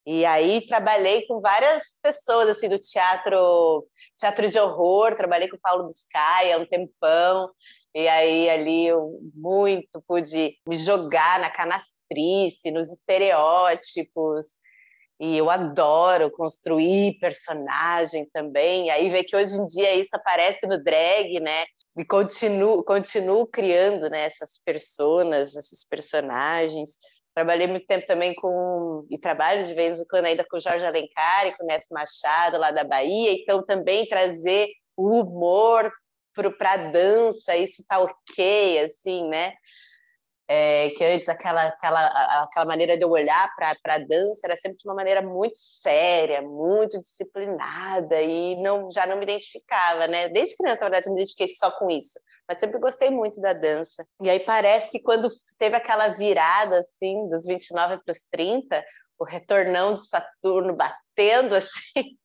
E aí trabalhei com várias pessoas assim do teatro, teatro de horror, trabalhei com o Paulo Biscaia um tempão. E aí ali eu muito pude me jogar na canastrice, nos estereótipos, e eu adoro construir personagem também. Aí vê que hoje em dia isso aparece no drag, né? E continuo, continuo criando né, essas personas, esses personagens. Trabalhei muito tempo também com, e trabalho de vez em quando ainda com Jorge Alencar e com Neto Machado, lá da Bahia. Então, também trazer o humor para dança, isso tá ok, assim, né? é, que antes aquela, aquela, aquela maneira de eu olhar para a dança era sempre de uma maneira muito séria, muito disciplinada e não já não me identificava, né? Desde criança, na verdade, eu me identifiquei só com isso, mas sempre gostei muito da dança. E aí parece que quando teve aquela virada, assim, dos 29 para os 30, o retornão de Saturno batendo, assim,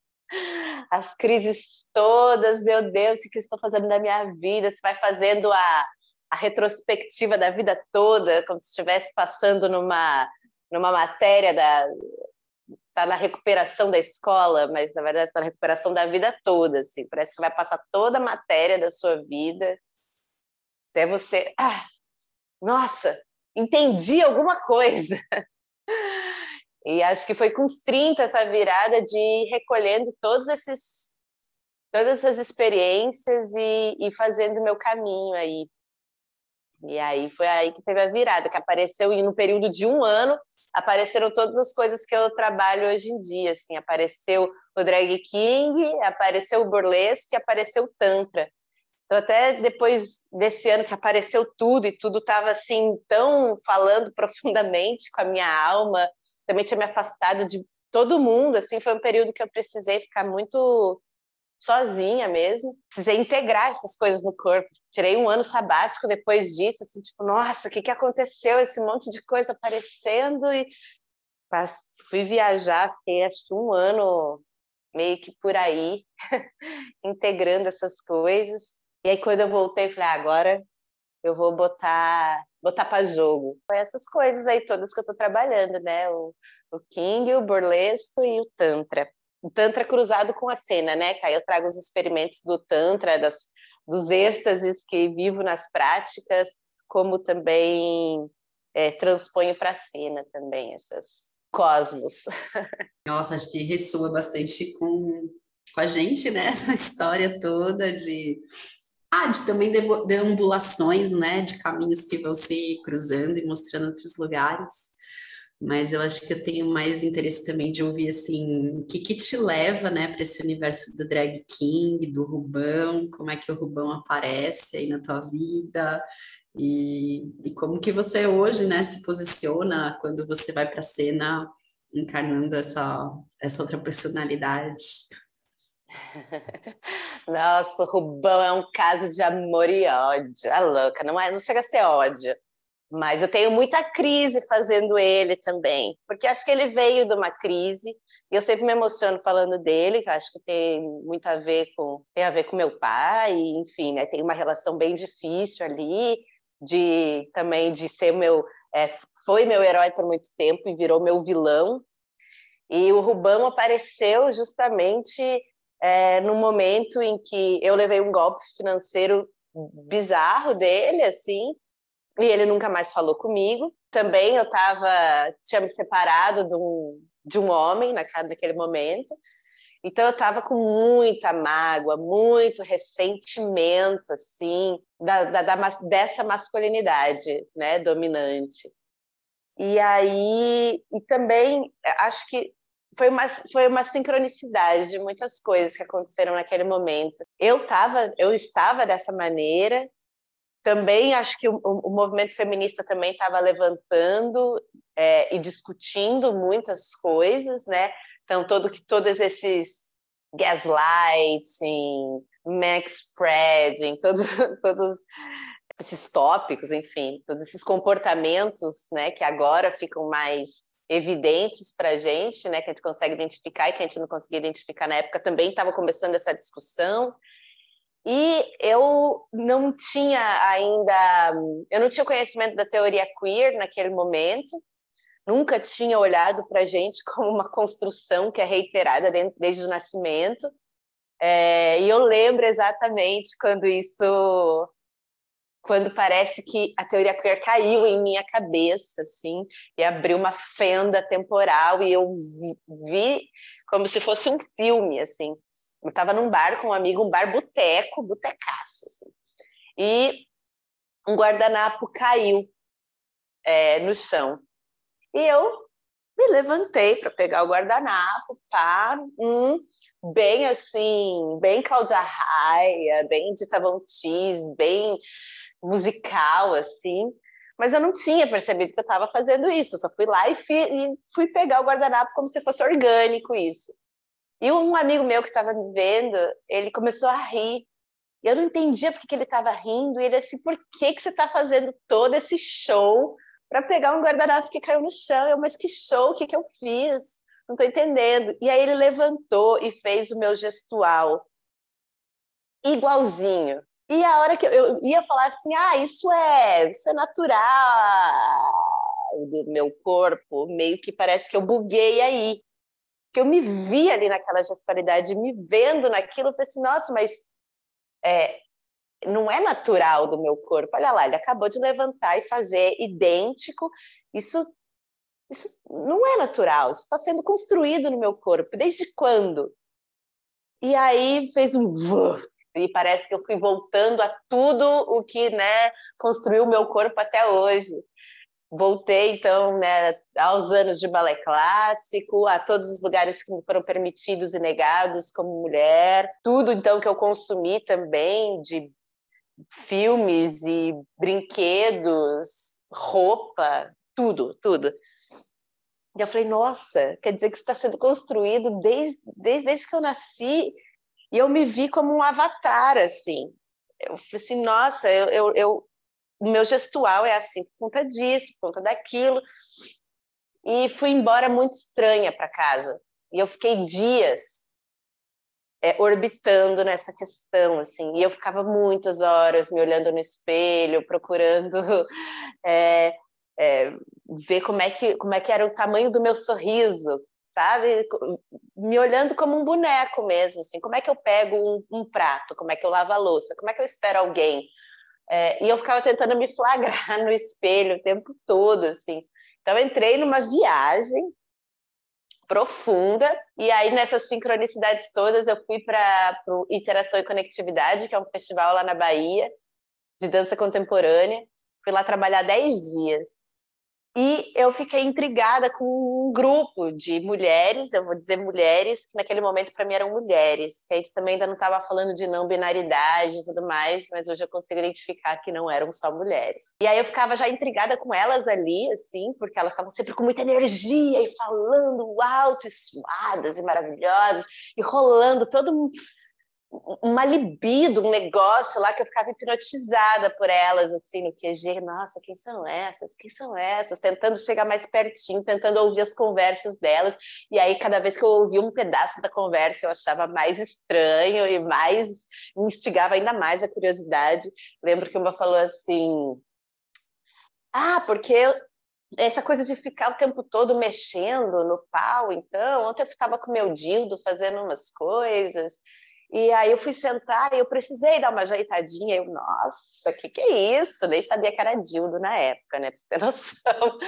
as crises todas, meu Deus, o que estou fazendo na minha vida? Você vai fazendo a a retrospectiva da vida toda, como se estivesse passando numa, numa matéria da está na recuperação da escola, mas na verdade está na recuperação da vida toda, assim. Parece que você vai passar toda a matéria da sua vida até você, ah, nossa, entendi alguma coisa. E acho que foi com os 30 essa virada de ir recolhendo todos esses todas essas experiências e, e fazendo meu caminho aí e aí foi aí que teve a virada, que apareceu e no período de um ano apareceram todas as coisas que eu trabalho hoje em dia, assim, apareceu o drag king, apareceu o burlesque, apareceu o tantra. Então até depois desse ano que apareceu tudo e tudo estava assim tão falando profundamente com a minha alma, também tinha me afastado de todo mundo, assim, foi um período que eu precisei ficar muito sozinha mesmo. Precisei integrar essas coisas no corpo. Tirei um ano sabático depois disso, assim, tipo, nossa, o que, que aconteceu? Esse monte de coisa aparecendo e fui viajar, fiquei acho que um ano meio que por aí, integrando essas coisas. E aí quando eu voltei, falei, ah, agora eu vou botar botar para jogo. Essas coisas aí todas que eu estou trabalhando, né? O, o King, o burlesco e o Tantra. O Tantra cruzado com a cena, né? Que aí eu trago os experimentos do Tantra, das, dos êxtases que vivo nas práticas, como também é, transponho para a cena também essas cosmos. Nossa, acho que ressoa bastante com, com a gente, né? Essa história toda de ah, de também deambulações, né, de caminhos que vão se cruzando e mostrando outros lugares. Mas eu acho que eu tenho mais interesse também de ouvir, assim, o que que te leva, né, para esse universo do drag king, do Rubão, como é que o Rubão aparece aí na tua vida, e, e como que você hoje, né, se posiciona quando você vai para a cena encarnando essa, essa outra personalidade. Nossa, o Rubão é um caso de amor e ódio. A louca, não, é, não chega a ser ódio. Mas eu tenho muita crise fazendo ele também, porque acho que ele veio de uma crise e eu sempre me emociono falando dele, que acho que tem muito a ver com tem a ver com meu pai, enfim, né? Tem uma relação bem difícil ali de também de ser meu é, foi meu herói por muito tempo e virou meu vilão. E o Rubão apareceu justamente é, no momento em que eu levei um golpe financeiro bizarro dele, assim, e ele nunca mais falou comigo. Também eu estava tinha me separado de um, de um homem naquele momento. Então eu estava com muita mágoa, muito ressentimento, assim, da, da, da, dessa masculinidade, né, dominante. E aí, e também acho que foi uma, foi uma sincronicidade de muitas coisas que aconteceram naquele momento. Eu tava, eu estava dessa maneira. Também acho que o, o movimento feminista também estava levantando é, e discutindo muitas coisas, né? Então todo todos esses gaslighting, max spreading, todo, todos esses tópicos, enfim, todos esses comportamentos, né, que agora ficam mais evidentes para a gente, né, que a gente consegue identificar e que a gente não conseguia identificar na época, também estava começando essa discussão. E eu não tinha ainda, eu não tinha conhecimento da teoria queer naquele momento, nunca tinha olhado para a gente como uma construção que é reiterada desde o nascimento. É, e eu lembro exatamente quando isso quando parece que a teoria queer caiu em minha cabeça, assim, e abriu uma fenda temporal e eu vi, vi como se fosse um filme, assim. Eu estava num bar com um amigo, um bar boteco, botecaço, assim. E um guardanapo caiu é, no chão. E eu me levantei para pegar o guardanapo, pá, um, bem assim, bem Cláudia Raia, bem Dita Von Teese, bem musical, assim. Mas eu não tinha percebido que eu estava fazendo isso. Eu só fui lá e, e fui pegar o guardanapo como se fosse orgânico isso. E um amigo meu que estava me vendo, ele começou a rir. E eu não entendia por que ele estava rindo. E ele assim, por que, que você está fazendo todo esse show para pegar um guardanapo que caiu no chão? Eu, mas que show, o que, que eu fiz? Não estou entendendo. E aí ele levantou e fez o meu gestual igualzinho. E a hora que eu, eu ia falar assim, ah, isso é, isso é natural do meu corpo, meio que parece que eu buguei aí. Que eu me vi ali naquela gestualidade, me vendo naquilo, eu falei assim, nossa, mas é, não é natural do meu corpo. Olha lá, ele acabou de levantar e fazer idêntico. Isso, isso não é natural, isso está sendo construído no meu corpo. Desde quando? E aí fez um e parece que eu fui voltando a tudo o que né, construiu o meu corpo até hoje. Voltei, então, né, aos anos de balé clássico, a todos os lugares que me foram permitidos e negados como mulher, tudo, então, que eu consumi também, de filmes e brinquedos, roupa, tudo, tudo. E eu falei, nossa, quer dizer que está sendo construído desde, desde, desde que eu nasci e eu me vi como um avatar, assim. Eu falei assim, nossa, eu, eu, eu o meu gestual é assim por conta disso, por conta daquilo. E fui embora muito estranha para casa. E eu fiquei dias é, orbitando nessa questão, assim, e eu ficava muitas horas me olhando no espelho, procurando é, é, ver como é, que, como é que era o tamanho do meu sorriso, sabe? Me olhando como um boneco mesmo, assim, como é que eu pego um, um prato, como é que eu lavo a louça, como é que eu espero alguém, é, e eu ficava tentando me flagrar no espelho o tempo todo, assim. Então, entrei numa viagem profunda, e aí nessas sincronicidades todas eu fui para Interação e Conectividade, que é um festival lá na Bahia, de dança contemporânea. Fui lá trabalhar 10 dias. E eu fiquei intrigada com um grupo de mulheres, eu vou dizer mulheres, que naquele momento para mim eram mulheres, que a gente também ainda não estava falando de não binaridade e tudo mais, mas hoje eu consigo identificar que não eram só mulheres. E aí eu ficava já intrigada com elas ali, assim, porque elas estavam sempre com muita energia e falando alto e suadas e maravilhosas, e rolando todo uma libido, um negócio lá que eu ficava hipnotizada por elas, assim, no QG. Nossa, quem são essas? Quem são essas? Tentando chegar mais pertinho, tentando ouvir as conversas delas. E aí, cada vez que eu ouvia um pedaço da conversa, eu achava mais estranho e mais me instigava ainda mais a curiosidade. Lembro que uma falou assim: Ah, porque essa coisa de ficar o tempo todo mexendo no pau, então, ontem eu estava com meu dildo fazendo umas coisas, e aí eu fui sentar e eu precisei dar uma ajeitadinha. Eu, nossa, o que, que é isso? Nem sabia que era dildo na época, né? Pra você ter noção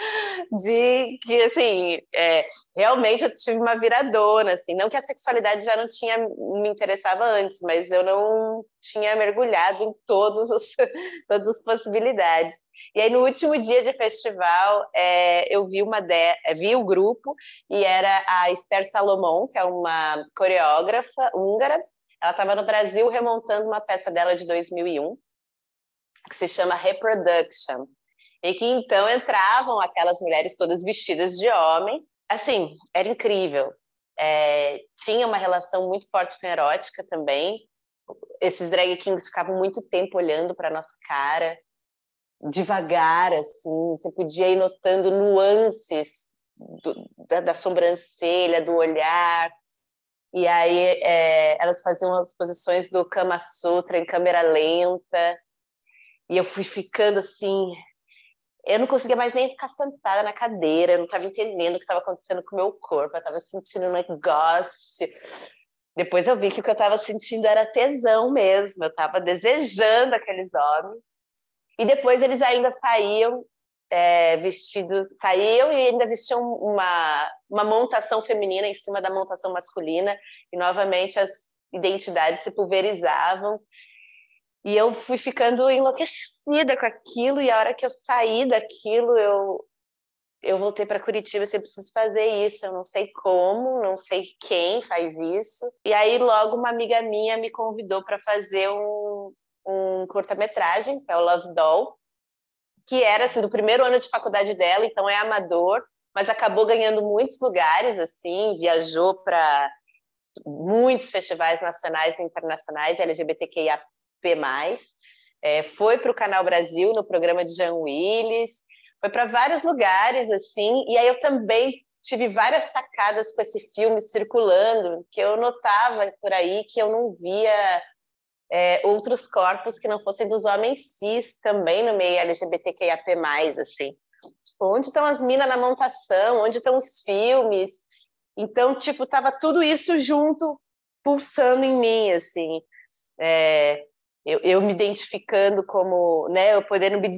de que, assim, é, realmente eu tive uma viradona, assim. Não que a sexualidade já não tinha me interessava antes, mas eu não tinha mergulhado em todos os, todas as possibilidades. E aí, no último dia de festival, é, eu vi uma de, vi o grupo e era a Esther Salomão, que é uma coreógrafa húngara, ela estava no Brasil remontando uma peça dela de 2001, que se chama Reproduction, e que então entravam aquelas mulheres todas vestidas de homem. Assim, era incrível. É, tinha uma relação muito forte com a erótica também. Esses drag kings ficavam muito tempo olhando para nossa cara, devagar, assim. Você podia ir notando nuances do, da, da sobrancelha, do olhar, e aí é, elas faziam as posições do Kama Sutra em câmera lenta. E eu fui ficando assim. Eu não conseguia mais nem ficar sentada na cadeira, eu não estava entendendo o que estava acontecendo com o meu corpo, eu estava sentindo um negócio. Depois eu vi que o que eu estava sentindo era tesão mesmo, eu estava desejando aqueles homens. E depois eles ainda saíam é, saíam e ainda vestiam uma, uma montação feminina em cima da montação masculina, e novamente as identidades se pulverizavam. E eu fui ficando enlouquecida com aquilo, e a hora que eu saí daquilo, eu, eu voltei para Curitiba, você precisa fazer isso, eu não sei como, não sei quem faz isso. E aí logo uma amiga minha me convidou para fazer um, um curta-metragem, que é o Love Doll, que era assim do primeiro ano de faculdade dela, então é amador, mas acabou ganhando muitos lugares assim, viajou para muitos festivais nacionais e internacionais LGBTQIAP+, é, foi para o Canal Brasil no programa de Jean Willis, foi para vários lugares assim, e aí eu também tive várias sacadas com esse filme circulando, que eu notava por aí que eu não via é, outros corpos que não fossem dos homens cis também no meio LGBTQIAP+, assim. Tipo, onde estão as minas na montação? Onde estão os filmes? Então, tipo, tava tudo isso junto, pulsando em mim, assim. É, eu, eu, me identificando como, né, eu podendo me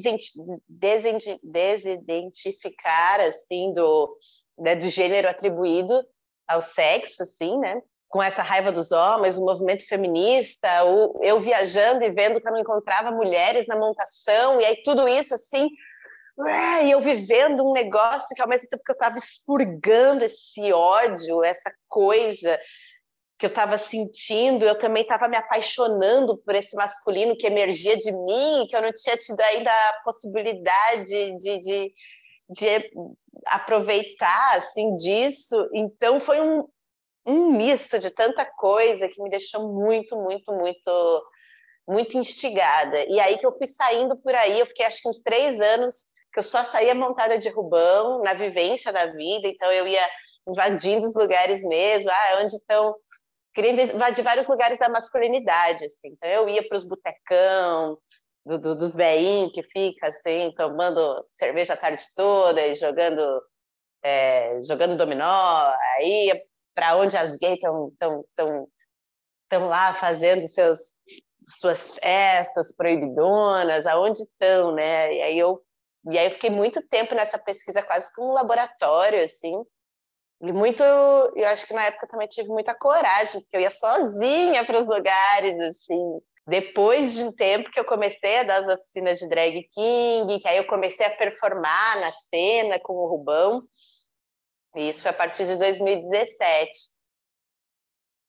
desidentificar, assim, do, né, do gênero atribuído ao sexo, assim, né? Com essa raiva dos homens, o movimento feminista, o, eu viajando e vendo que eu não encontrava mulheres na montação, e aí tudo isso assim, e eu vivendo um negócio que ao mesmo tempo que eu estava expurgando esse ódio, essa coisa que eu estava sentindo, eu também estava me apaixonando por esse masculino que emergia de mim, que eu não tinha tido ainda a possibilidade de, de, de aproveitar assim disso. Então foi um, um misto de tanta coisa que me deixou muito, muito, muito, muito instigada. E aí que eu fui saindo por aí, eu fiquei acho que uns três anos que eu só saía montada de rubão, na vivência da vida, então eu ia invadindo os lugares mesmo, ah, onde estão queria invadir vários lugares da masculinidade, assim. Então eu ia para os botecão, do, do, dos veinhos que fica assim, tomando cerveja a tarde toda e jogando, é, jogando dominó, aí para onde as gays estão tão, tão, tão lá fazendo seus, suas festas proibidonas, aonde estão, né? E aí eu e aí eu fiquei muito tempo nessa pesquisa, quase como um laboratório, assim. E muito, eu acho que na época também tive muita coragem, porque eu ia sozinha para os lugares, assim. Depois de um tempo que eu comecei a dar as oficinas de drag king, que aí eu comecei a performar na cena com o Rubão. Isso foi a partir de 2017.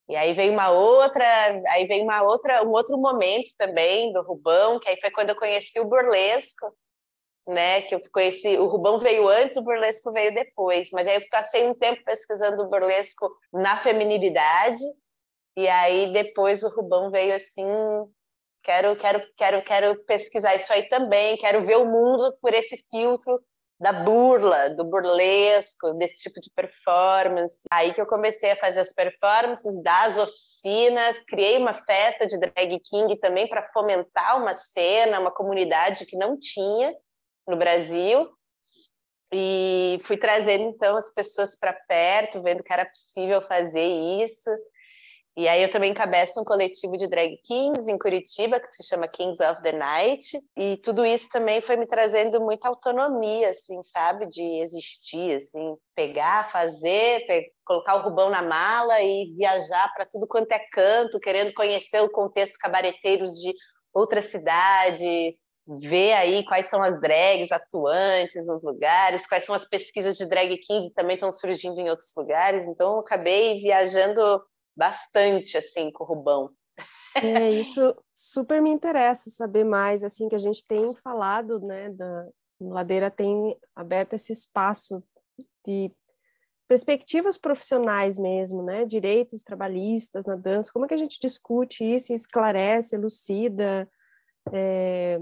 E aí veio uma outra, aí veio uma outra, um outro momento também do Rubão, que aí foi quando eu conheci o burlesco, né? Que eu conheci, o Rubão veio antes, o burlesco veio depois, mas aí eu passei um tempo pesquisando o burlesco na feminilidade, e aí depois o Rubão veio assim, quero, quero, quero, quero pesquisar isso aí também, quero ver o mundo por esse filtro da burla, do burlesco, desse tipo de performance. Aí que eu comecei a fazer as performances, das oficinas, criei uma festa de drag king também para fomentar uma cena, uma comunidade que não tinha no Brasil. E fui trazendo então as pessoas para perto, vendo que era possível fazer isso. E aí eu também encabeço um coletivo de drag kings em Curitiba, que se chama Kings of the Night, e tudo isso também foi me trazendo muita autonomia, assim, sabe, de existir, assim, pegar, fazer, pe colocar o Rubão na mala e viajar para tudo quanto é canto, querendo conhecer o contexto cabareteiros de outras cidades, ver aí quais são as drags atuantes nos lugares, quais são as pesquisas de drag king que também estão surgindo em outros lugares. Então, eu acabei viajando bastante assim com o Rubão. É, isso super me interessa saber mais, assim, que a gente tem falado, né, da Ladeira tem aberto esse espaço de perspectivas profissionais mesmo, né, direitos trabalhistas na dança, como é que a gente discute isso, esclarece, elucida, é,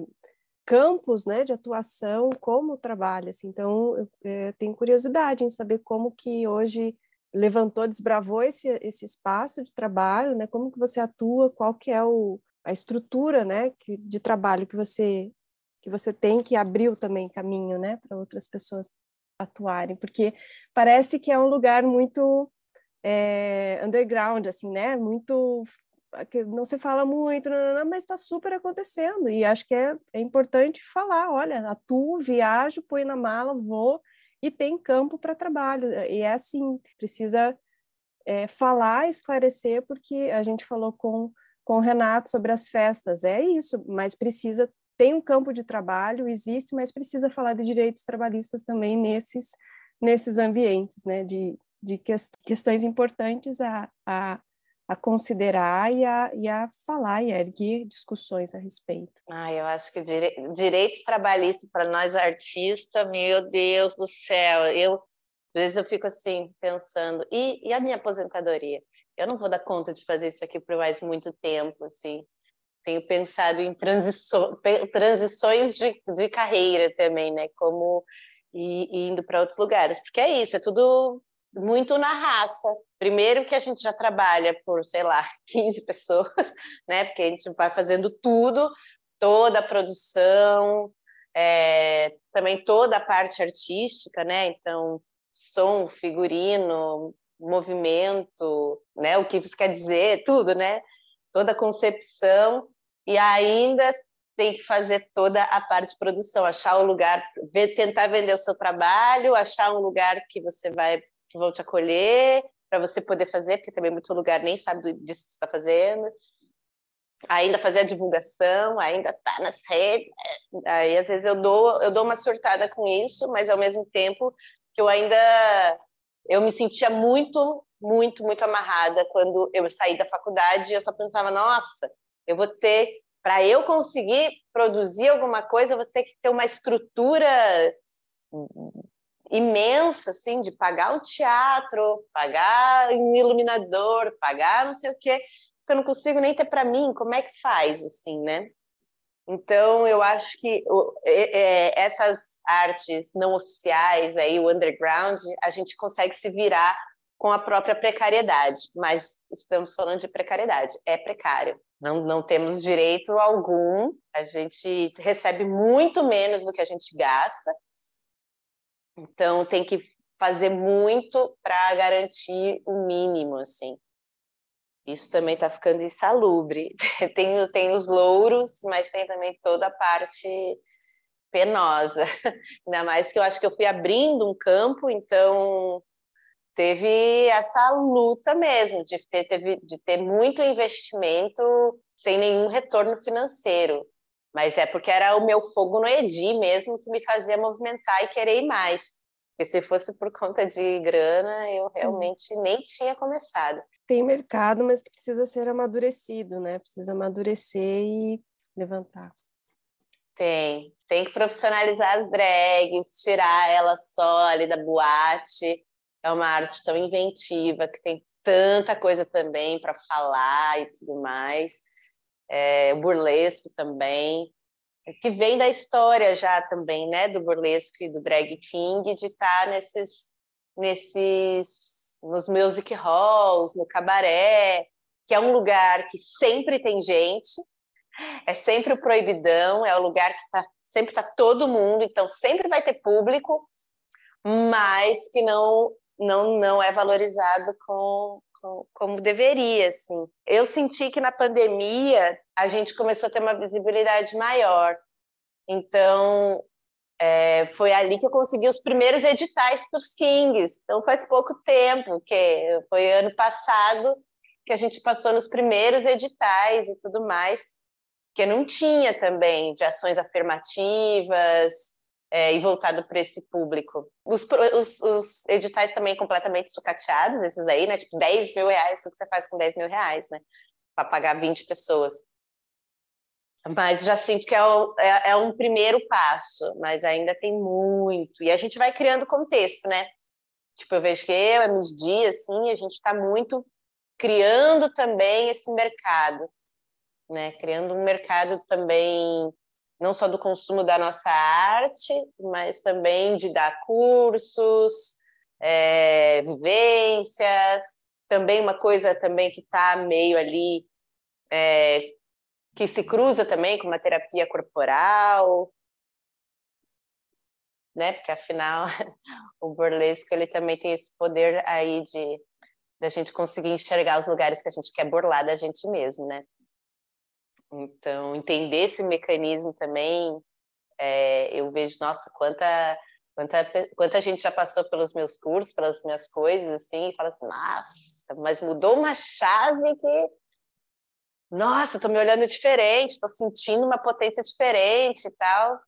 campos, né, de atuação, como trabalha, assim, então eu, é, tenho curiosidade em saber como que hoje levantou, desbravou esse, esse espaço de trabalho, né? Como que você atua, qual que é o, a estrutura, né, que, de trabalho que você que você tem que abriu também caminho, né, para outras pessoas atuarem, porque parece que é um lugar muito é, underground, assim, né, muito que não se fala muito, mas está super acontecendo. E acho que é, é importante falar, olha, atuo, viajo, põe na mala, vou e tem campo para trabalho. E é assim, precisa é, falar, esclarecer, porque a gente falou com, com o Renato sobre as festas, é isso, mas precisa, tem um campo de trabalho, existe, mas precisa falar de direitos trabalhistas também nesses, nesses ambientes, né, de, de questões importantes a, a a considerar e a, e a falar e a erguer discussões a respeito. Ah, eu acho que dire... direitos trabalhistas para nós artistas, meu Deus do céu, eu às vezes eu fico assim pensando, e, e a minha aposentadoria? Eu não vou dar conta de fazer isso aqui por mais muito tempo, assim. Tenho pensado em transiço... transições de, de carreira também, né? Como e, indo para outros lugares, porque é isso, é tudo muito na raça. Primeiro que a gente já trabalha por, sei lá, 15 pessoas, né? Porque a gente vai fazendo tudo, toda a produção, é, também toda a parte artística, né? Então, som, figurino, movimento, né? O que isso quer dizer, tudo, né? Toda a concepção e ainda tem que fazer toda a parte de produção, achar o lugar, ver, tentar vender o seu trabalho, achar um lugar que você vai que vão te acolher para você poder fazer, porque também muito lugar nem sabe disso que você está fazendo. Ainda fazer a divulgação, ainda tá nas redes. Aí às vezes eu dou eu dou uma surtada com isso, mas ao mesmo tempo que eu ainda eu me sentia muito muito muito amarrada quando eu saí da faculdade. Eu só pensava, nossa, eu vou ter para eu conseguir produzir alguma coisa, eu vou ter que ter uma estrutura imensa, assim, de pagar um teatro, pagar um iluminador, pagar não sei o quê, se eu não consigo nem ter para mim, como é que faz, assim, né? Então, eu acho que essas artes não oficiais, aí, o underground, a gente consegue se virar com a própria precariedade, mas estamos falando de precariedade, é precário. Não, não temos direito algum, a gente recebe muito menos do que a gente gasta, então tem que fazer muito para garantir o mínimo, assim. Isso também está ficando insalubre. tem, tem os louros, mas tem também toda a parte penosa. Ainda mais que eu acho que eu fui abrindo um campo, então teve essa luta mesmo de ter, teve, de ter muito investimento sem nenhum retorno financeiro. Mas é porque era o meu fogo no Edi mesmo que me fazia movimentar e querer ir mais. Porque se fosse por conta de grana, eu realmente nem tinha começado. Tem mercado, mas que precisa ser amadurecido, né? Precisa amadurecer e levantar. Tem. Tem que profissionalizar as drags, tirar elas só ali da boate. É uma arte tão inventiva que tem tanta coisa também para falar e tudo mais. É, o burlesco também que vem da história já também, né, do burlesco e do drag king, de estar tá nesses, nesses, nos music halls, no cabaré, que é um lugar que sempre tem gente, é sempre o proibidão, é o lugar que tá, sempre está todo mundo, então sempre vai ter público, mas que não não não é valorizado com, com, como deveria, assim. Eu senti que na pandemia a gente começou a ter uma visibilidade maior. Então, é, foi ali que eu consegui os primeiros editais para os Kings. Então, faz pouco tempo, que foi ano passado que a gente passou nos primeiros editais e tudo mais, que não tinha também de ações afirmativas é, e voltado para esse público. Os, os, os, editais também completamente sucateados, esses aí, né? Tipo, 10 mil reais, o que você faz com 10 mil reais, né? Para pagar 20 pessoas. Mas já sinto que é, o, é, é, um primeiro passo, mas ainda tem muito. E a gente vai criando contexto, né? Tipo, eu vejo que eu, MSD, assim, a gente está muito criando também esse mercado, né? Criando um mercado também, não só do consumo da nossa arte, mas também de dar cursos, é, vivências, também uma coisa também que está meio ali é, que se cruza também com uma terapia corporal, né? Porque afinal o burlesco ele também tem esse poder aí de da gente conseguir enxergar os lugares que a gente quer burlar da gente mesmo, né? Então entender esse mecanismo também, é, eu vejo nossa quanta quanta quanta gente já passou pelos meus cursos, pelas minhas coisas assim, e fala assim, nossa, mas mudou uma chave que nossa, estou me olhando diferente, estou sentindo uma potência diferente e tal,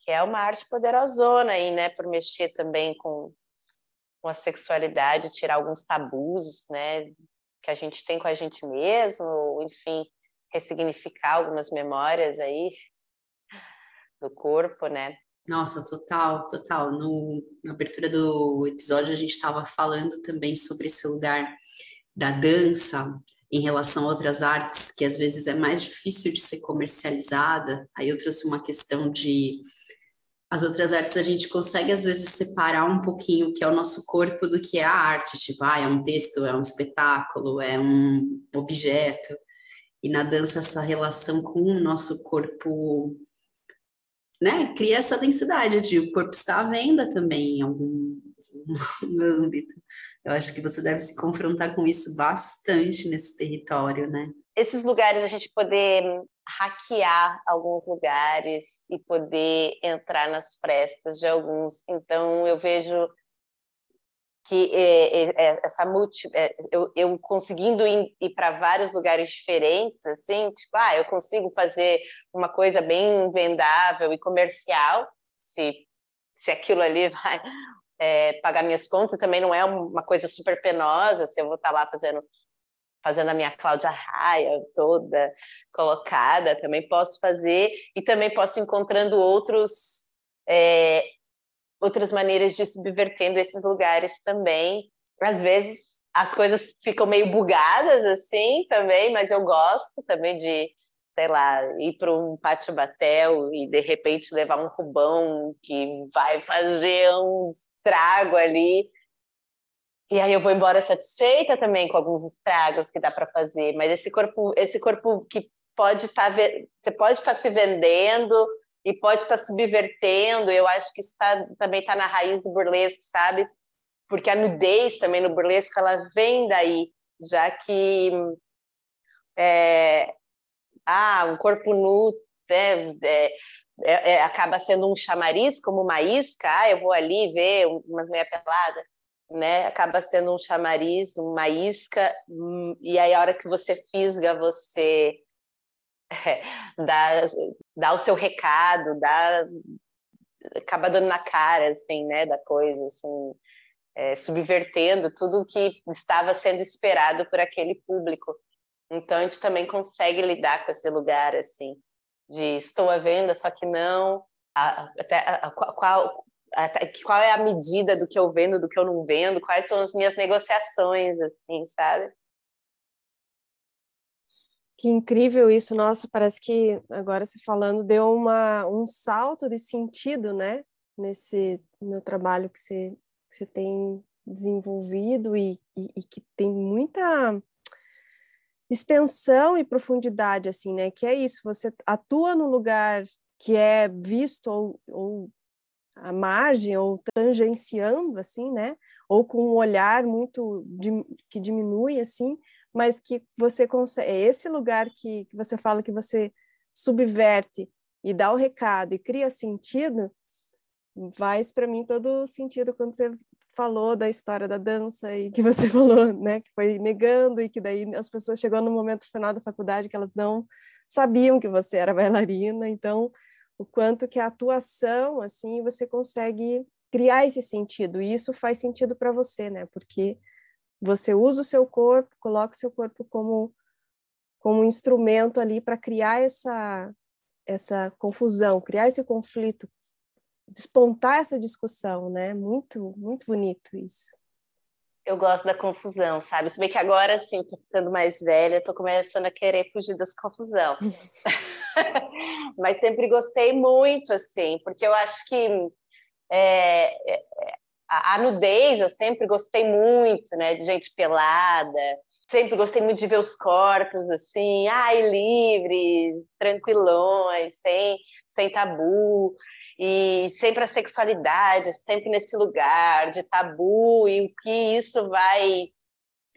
que é uma arte poderosona aí, né, por mexer também com, com a sexualidade, tirar alguns tabus, né, que a gente tem com a gente mesmo, enfim, ressignificar algumas memórias aí do corpo, né? Nossa, total, total. No, na abertura do episódio a gente estava falando também sobre esse lugar da dança, em relação a outras artes, que às vezes é mais difícil de ser comercializada. Aí eu trouxe uma questão de as outras artes a gente consegue às vezes separar um pouquinho o que é o nosso corpo do que é a arte, tipo, ah, é um texto, é um espetáculo, é um objeto. E na dança essa relação com o nosso corpo, né, cria essa densidade de o corpo está à venda também em algum âmbito. Eu acho que você deve se confrontar com isso bastante nesse território, né? Esses lugares, a gente poder hackear alguns lugares e poder entrar nas frestas de alguns. Então, eu vejo que é, é, essa multi, é, eu, eu, conseguindo ir, ir para vários lugares diferentes, assim, tipo, ah, eu consigo fazer uma coisa bem vendável e comercial, se, se aquilo ali vai, é, pagar minhas contas, também não é uma coisa super penosa, se eu vou estar lá fazendo fazendo a minha Cláudia Raia toda colocada, também posso fazer e também posso encontrando outros é, outras maneiras de subvertendo esses lugares também. Às vezes as coisas ficam meio bugadas assim também, mas eu gosto também de sei lá, ir para um pátio batel e de repente levar um rubão que vai fazer um estrago ali. e aí eu vou embora satisfeita também com alguns estragos que dá para fazer, mas esse corpo, esse corpo que pode estar, tá, você pode estar tá se vendendo e pode estar subvertendo, eu acho que isso tá, também está na raiz do burlesque, sabe? Porque a nudez também no burlesque, ela vem daí, já que é, ah, um corpo nu né, é, é, é, acaba sendo um chamariz, como uma isca, ah, eu vou ali ver umas meia pelada né? Acaba sendo um chamariz, uma isca, hum, e aí a hora que você fisga, você é, dá, dá o seu recado, dá, acaba dando na cara, assim, né, da coisa, assim, é, subvertendo tudo o que estava sendo esperado por aquele público. Então a gente também consegue lidar com esse lugar, assim, de estou à venda, só que não, até qual, qual é a medida do que eu vendo, do que eu não vendo, quais são as minhas negociações, assim, sabe? Que incrível isso, nossa, parece que agora você falando deu uma, um salto de sentido, né, nesse no trabalho que você, que você tem desenvolvido e, e, e que tem muita extensão e profundidade, assim, né, que é isso, você atua no lugar que é visto ou, ou a margem ou tangenciando assim, né? Ou com um olhar muito que diminui assim, mas que você consegue, é esse lugar que, que você fala que você subverte e dá o recado e cria sentido, faz para mim todo sentido quando você falou da história da dança e que você falou, né, que foi negando e que daí as pessoas chegou no momento final da faculdade que elas não sabiam que você era bailarina, então o quanto que a atuação, assim, você consegue criar esse sentido, e isso faz sentido para você, né? Porque você usa o seu corpo, coloca o seu corpo como como um instrumento ali para criar essa essa confusão, criar esse conflito, despontar essa discussão, né? Muito muito bonito isso. Eu gosto da confusão, sabe? Se bem que agora, assim, tô ficando mais velha, tô começando a querer fugir das confusão. Mas sempre gostei muito, assim, porque eu acho que é, é, a, nudez eu sempre gostei muito, né? De gente pelada, sempre gostei muito de ver os corpos, assim, ai, livres, tranquilões, sem, sem tabu e sempre a sexualidade, sempre nesse lugar de tabu e o que isso vai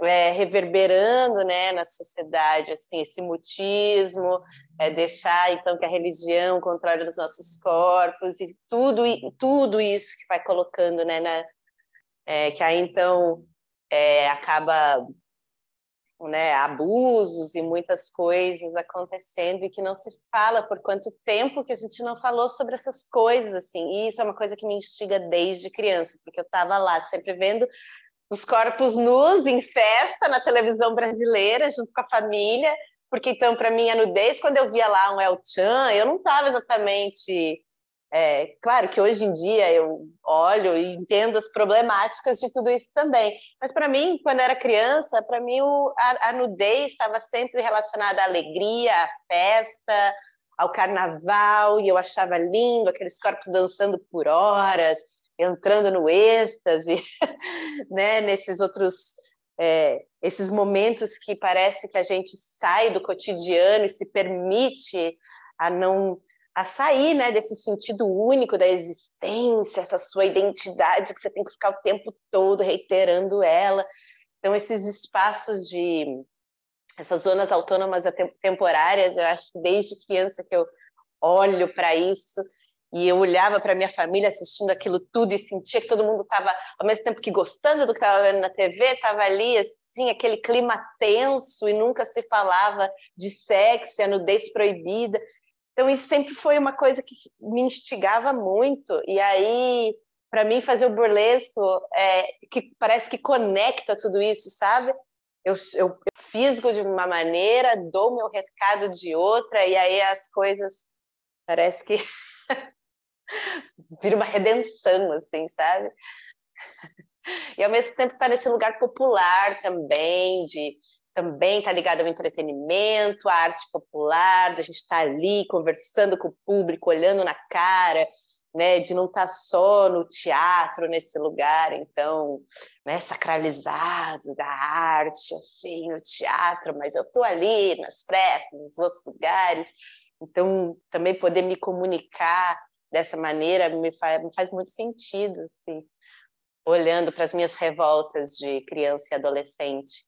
é, reverberando né, na sociedade, assim, esse mutismo, é, deixar então que a religião controle os nossos corpos e tudo, tudo isso que vai colocando, né, na, é, que aí então é, acaba né, abusos e muitas coisas acontecendo e que não se fala por quanto tempo que a gente não falou sobre essas coisas assim. E isso é uma coisa que me instiga desde criança, porque eu estava lá sempre vendo os corpos nus em festa na televisão brasileira junto com a família, porque então para mim a nudez quando eu via lá um El Chan, eu não estava exatamente é, claro que hoje em dia eu olho e entendo as problemáticas de tudo isso também, mas para mim, quando era criança, para mim o, a, a, nudez estava sempre relacionada à alegria, à festa, ao carnaval, e eu achava lindo aqueles corpos dançando por horas, entrando no êxtase, né, nesses outros é, esses momentos que parece que a gente sai do cotidiano e se permite a não a sair né, desse sentido único da existência, essa sua identidade que você tem que ficar o tempo todo reiterando ela. Então, esses espaços de. essas zonas autônomas temporárias, eu acho que desde criança que eu olho para isso e eu olhava para minha família assistindo aquilo tudo e sentia que todo mundo estava, ao mesmo tempo que gostando do que estava vendo na TV, estava ali, assim, aquele clima tenso e nunca se falava de sexo, a nudez proibida. Então, isso sempre foi uma coisa que me instigava muito. E aí, para mim, fazer o burlesco, é, que parece que conecta tudo isso, sabe? Eu, eu, eu fisgo de uma maneira, dou meu recado de outra, e aí as coisas parece que vira uma redenção, assim, sabe? E ao mesmo tempo está nesse lugar popular também, de também está ligado ao entretenimento, à arte popular, da gente estar tá ali conversando com o público, olhando na cara né, de não estar tá só no teatro, nesse lugar, então, né, sacralizado da arte, assim, no teatro, mas eu estou ali nas festas, nos outros lugares, então, também poder me comunicar dessa maneira me faz, me faz muito sentido, assim, olhando para as minhas revoltas de criança e adolescente.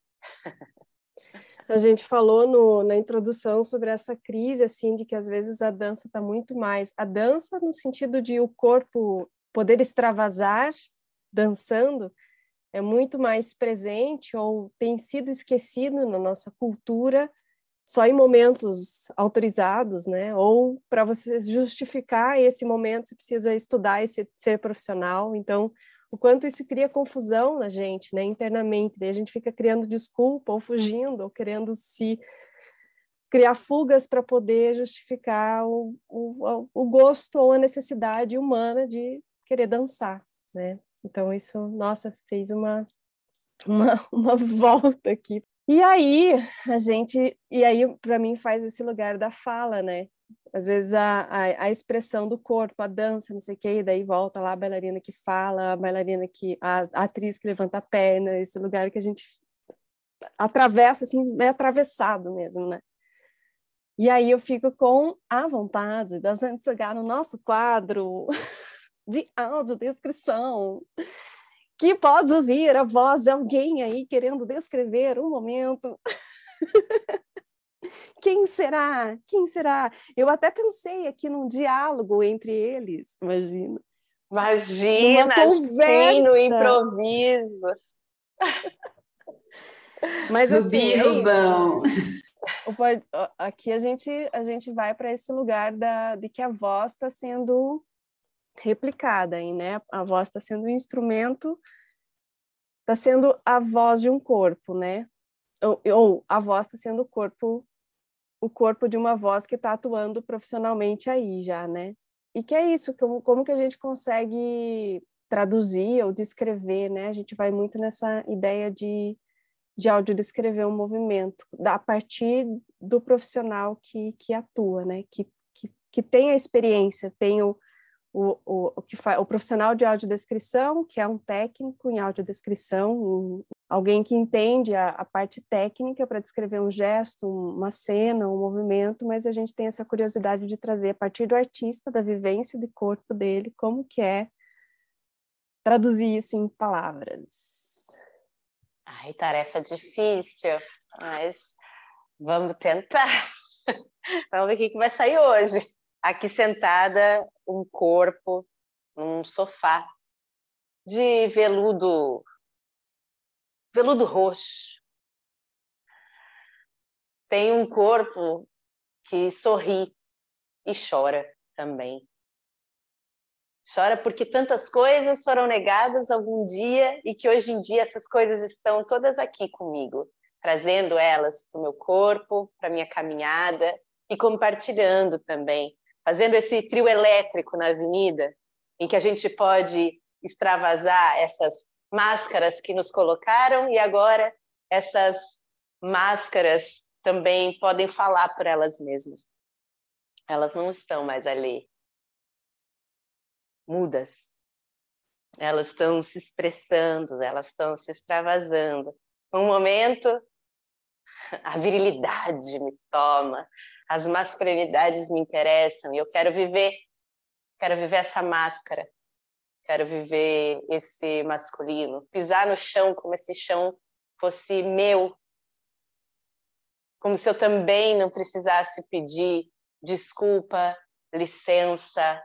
A gente falou no, na introdução sobre essa crise, assim, de que às vezes a dança está muito mais. A dança, no sentido de o corpo poder extravasar dançando, é muito mais presente ou tem sido esquecido na nossa cultura só em momentos autorizados, né? Ou para você justificar esse momento, você precisa estudar e ser profissional. Então, o quanto isso cria confusão na gente, né, internamente. Daí a gente fica criando desculpa, ou fugindo, ou querendo se criar fugas para poder justificar o, o, o gosto ou a necessidade humana de querer dançar, né? Então isso, nossa, fez uma uma, uma volta aqui. E aí a gente, e aí para mim faz esse lugar da fala, né? às vezes a, a, a, expressão do corpo, a dança, não sei o quê, e daí volta lá a bailarina que fala, a bailarina que, a, a atriz que levanta a perna, esse lugar que a gente atravessa, assim, é atravessado mesmo, né? E aí eu fico com a vontade da gente chegar no nosso quadro de audiodescrição, que pode ouvir a voz de alguém aí querendo descrever um momento Quem será? Quem será? Eu até pensei aqui num diálogo entre eles, imagina. Imagina, sim, no improviso. Mas assim, Rubão. aqui a gente a gente vai para esse lugar da, de que a voz está sendo replicada, aí, né? A voz está sendo um instrumento, está sendo a voz de um corpo, né? Ou, ou a voz está sendo o corpo o corpo de uma voz que está atuando profissionalmente aí já, né? E que é isso, como, como que a gente consegue traduzir ou descrever, né? A gente vai muito nessa ideia de, de audiodescrever um movimento, a partir do profissional que, que atua, né? Que, que, que tem a experiência, tem o, o, o, o, que faz, o profissional de audiodescrição, que é um técnico em audiodescrição, um, alguém que entende a, a parte técnica para descrever um gesto, uma cena, um movimento, mas a gente tem essa curiosidade de trazer a partir do artista, da vivência de corpo dele, como que é traduzir isso em palavras. Ai, tarefa difícil, mas vamos tentar. vamos ver o que vai sair hoje. Aqui sentada, um corpo num sofá de veludo veludo roxo. Tem um corpo que sorri e chora também. Chora porque tantas coisas foram negadas algum dia e que hoje em dia essas coisas estão todas aqui comigo, trazendo elas para o meu corpo, para minha caminhada e compartilhando também, fazendo esse trio elétrico na avenida, em que a gente pode extravasar essas máscaras que nos colocaram e agora essas máscaras também podem falar por elas mesmas. Elas não estão mais ali mudas. Elas estão se expressando, elas estão se extravasando. Um momento, a virilidade me toma, as masculinidades me interessam e eu quero viver, quero viver essa máscara quero viver esse masculino, pisar no chão como esse chão fosse meu, como se eu também não precisasse pedir desculpa, licença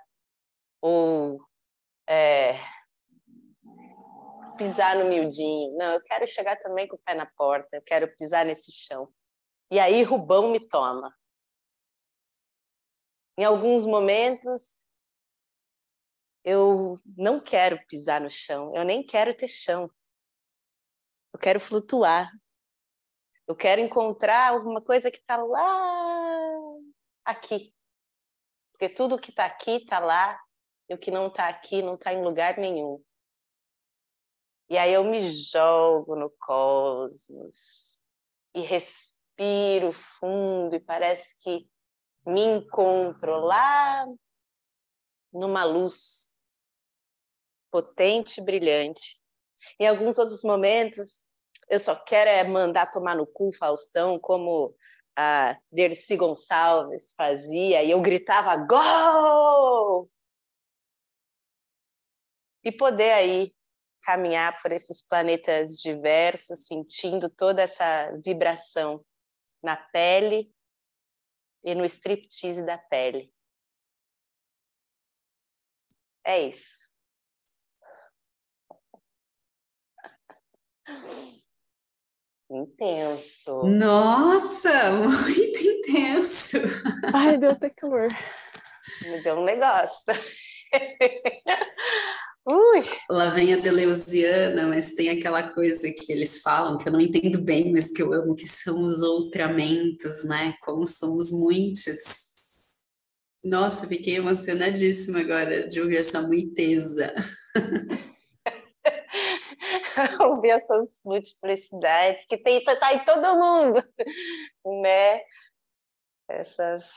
ou é, pisar no miudinho. Não, eu quero chegar também com o pé na porta, eu quero pisar nesse chão. E aí Rubão me toma. Em alguns momentos eu não quero pisar no chão, eu nem quero ter chão. Eu quero flutuar. Eu quero encontrar alguma coisa que está lá, aqui. Porque tudo que está aqui está lá, e o que não está aqui não está em lugar nenhum. E aí eu me jogo no cosmos e respiro fundo e parece que me encontro lá numa luz potente e brilhante. Em alguns outros momentos, eu só quero é mandar tomar no cu Faustão, como a Dercy Gonçalves fazia, e eu gritava gol! E poder aí caminhar por esses planetas diversos, sentindo toda essa vibração na pele e no striptease da pele. É isso. Intenso. Nossa, muito intenso. Ai, deu até calor. Me deu um negócio. Ui. Lá vem a Deleuziana, mas tem aquela coisa que eles falam, que eu não entendo bem, mas que eu amo, que são os outramentos, né? Como somos muitos. Nossa, fiquei emocionadíssima agora de ouvir essa muiteza. ouvir essas multiplicidades que tem tá em todo mundo, né? Essas,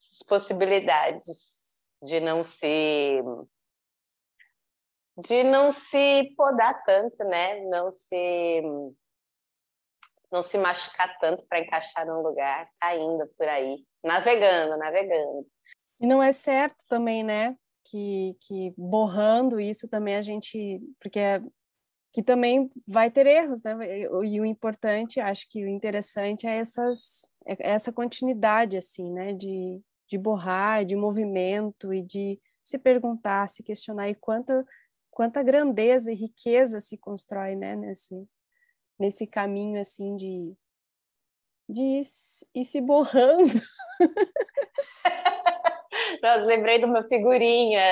essas possibilidades de não se de não se podar tanto, né? Não se não se machucar tanto para encaixar num lugar, tá indo por aí, navegando, navegando. E não é certo também, né? Que, que borrando isso também a gente, porque é, que também vai ter erros, né? E o importante, acho que o interessante é essas é essa continuidade assim, né? De, de borrar, de movimento e de se perguntar, se questionar e quanto quanta grandeza e riqueza se constrói, né, nesse, nesse caminho, assim, de, de ir, ir se borrando. Nossa, lembrei de uma figurinha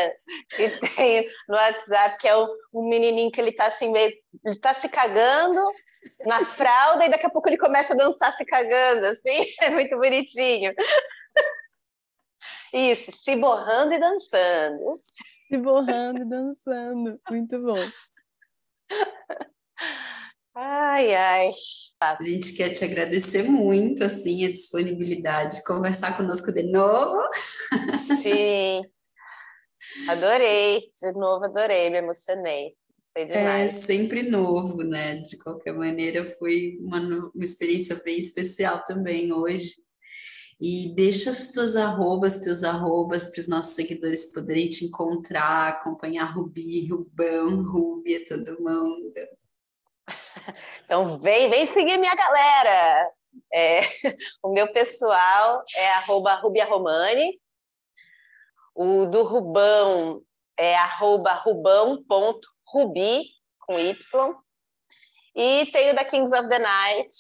que tem no WhatsApp, que é o, um menininho que ele tá assim, meio, ele tá se cagando na fralda e daqui a pouco ele começa a dançar se cagando, assim, é muito bonitinho. Isso, se borrando e dançando se borrando e dançando. Muito bom. Ai, ai. A gente quer te agradecer muito, assim, a disponibilidade de conversar conosco de novo. Sim. Adorei, de novo adorei, me emocionei. É sempre novo, né? De qualquer maneira, foi uma, uma experiência bem especial também hoje. E deixa as tuas arrobas, teus arrobas para os nossos seguidores poderem te encontrar, acompanhar Rubi, Rubão, Rubia, todo mundo. Então vem, vem seguir minha galera. É, o meu pessoal é arroba Rubia Romani. O do Rubão é arroba rubão.rubi com Y. E tem o da Kings of the Night,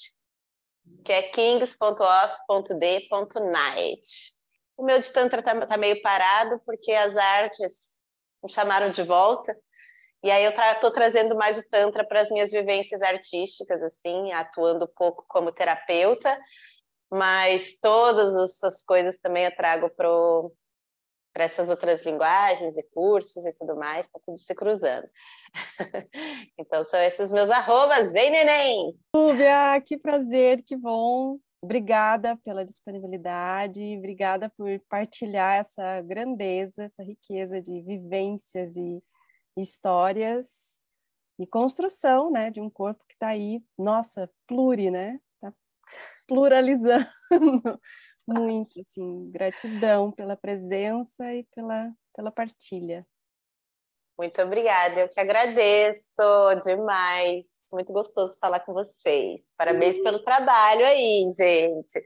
que é kings.off.d.night. O meu de Tantra está tá meio parado, porque as artes me chamaram de volta. E aí eu estou tra trazendo mais o Tantra para as minhas vivências artísticas, assim, atuando um pouco como terapeuta, mas todas essas coisas também eu trago pro, para essas outras linguagens e cursos e tudo mais, está tudo se cruzando. então são esses meus arrobas, vem neném! Lúbia, que prazer, que bom! Obrigada pela disponibilidade, obrigada por partilhar essa grandeza, essa riqueza de vivências e histórias e construção, né, de um corpo que está aí, nossa, pluri, né? Tá pluralizando muito, assim, gratidão pela presença e pela, pela partilha. Muito obrigada, eu que agradeço demais. Muito gostoso falar com vocês. Parabéns uhum. pelo trabalho aí, gente.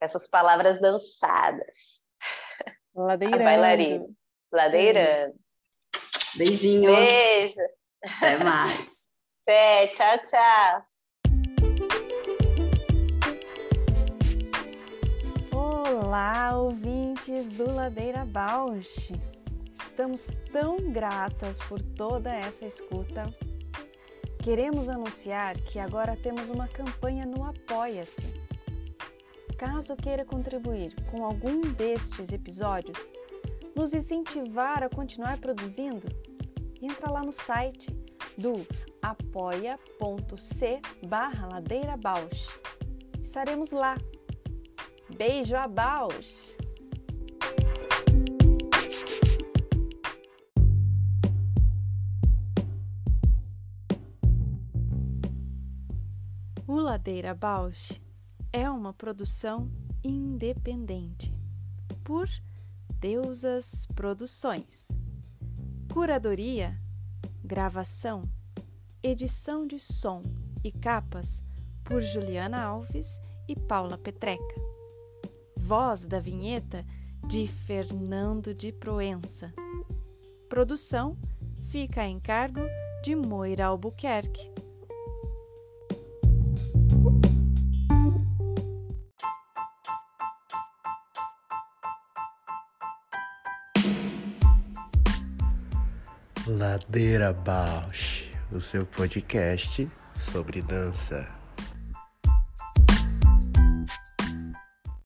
Essas palavras dançadas. Ladeirando. bailarina. Ladeirando. Beijinhos. Beijo. Até mais. Até, tchau, tchau. Olá, ouvintes do Ladeira Bausch! Estamos tão gratas por toda essa escuta. Queremos anunciar que agora temos uma campanha no Apoia-se. Caso queira contribuir com algum destes episódios, nos incentivar a continuar produzindo, entra lá no site do apoia.c barra. Estaremos lá Beijo a Baus! O Ladeira Bausch é uma produção independente por Deusas Produções. Curadoria, gravação, edição de som e capas por Juliana Alves e Paula Petreca. Voz da vinheta de Fernando de Proença. Produção fica a encargo de Moira Albuquerque. Ladeira Bausch, o seu podcast sobre dança.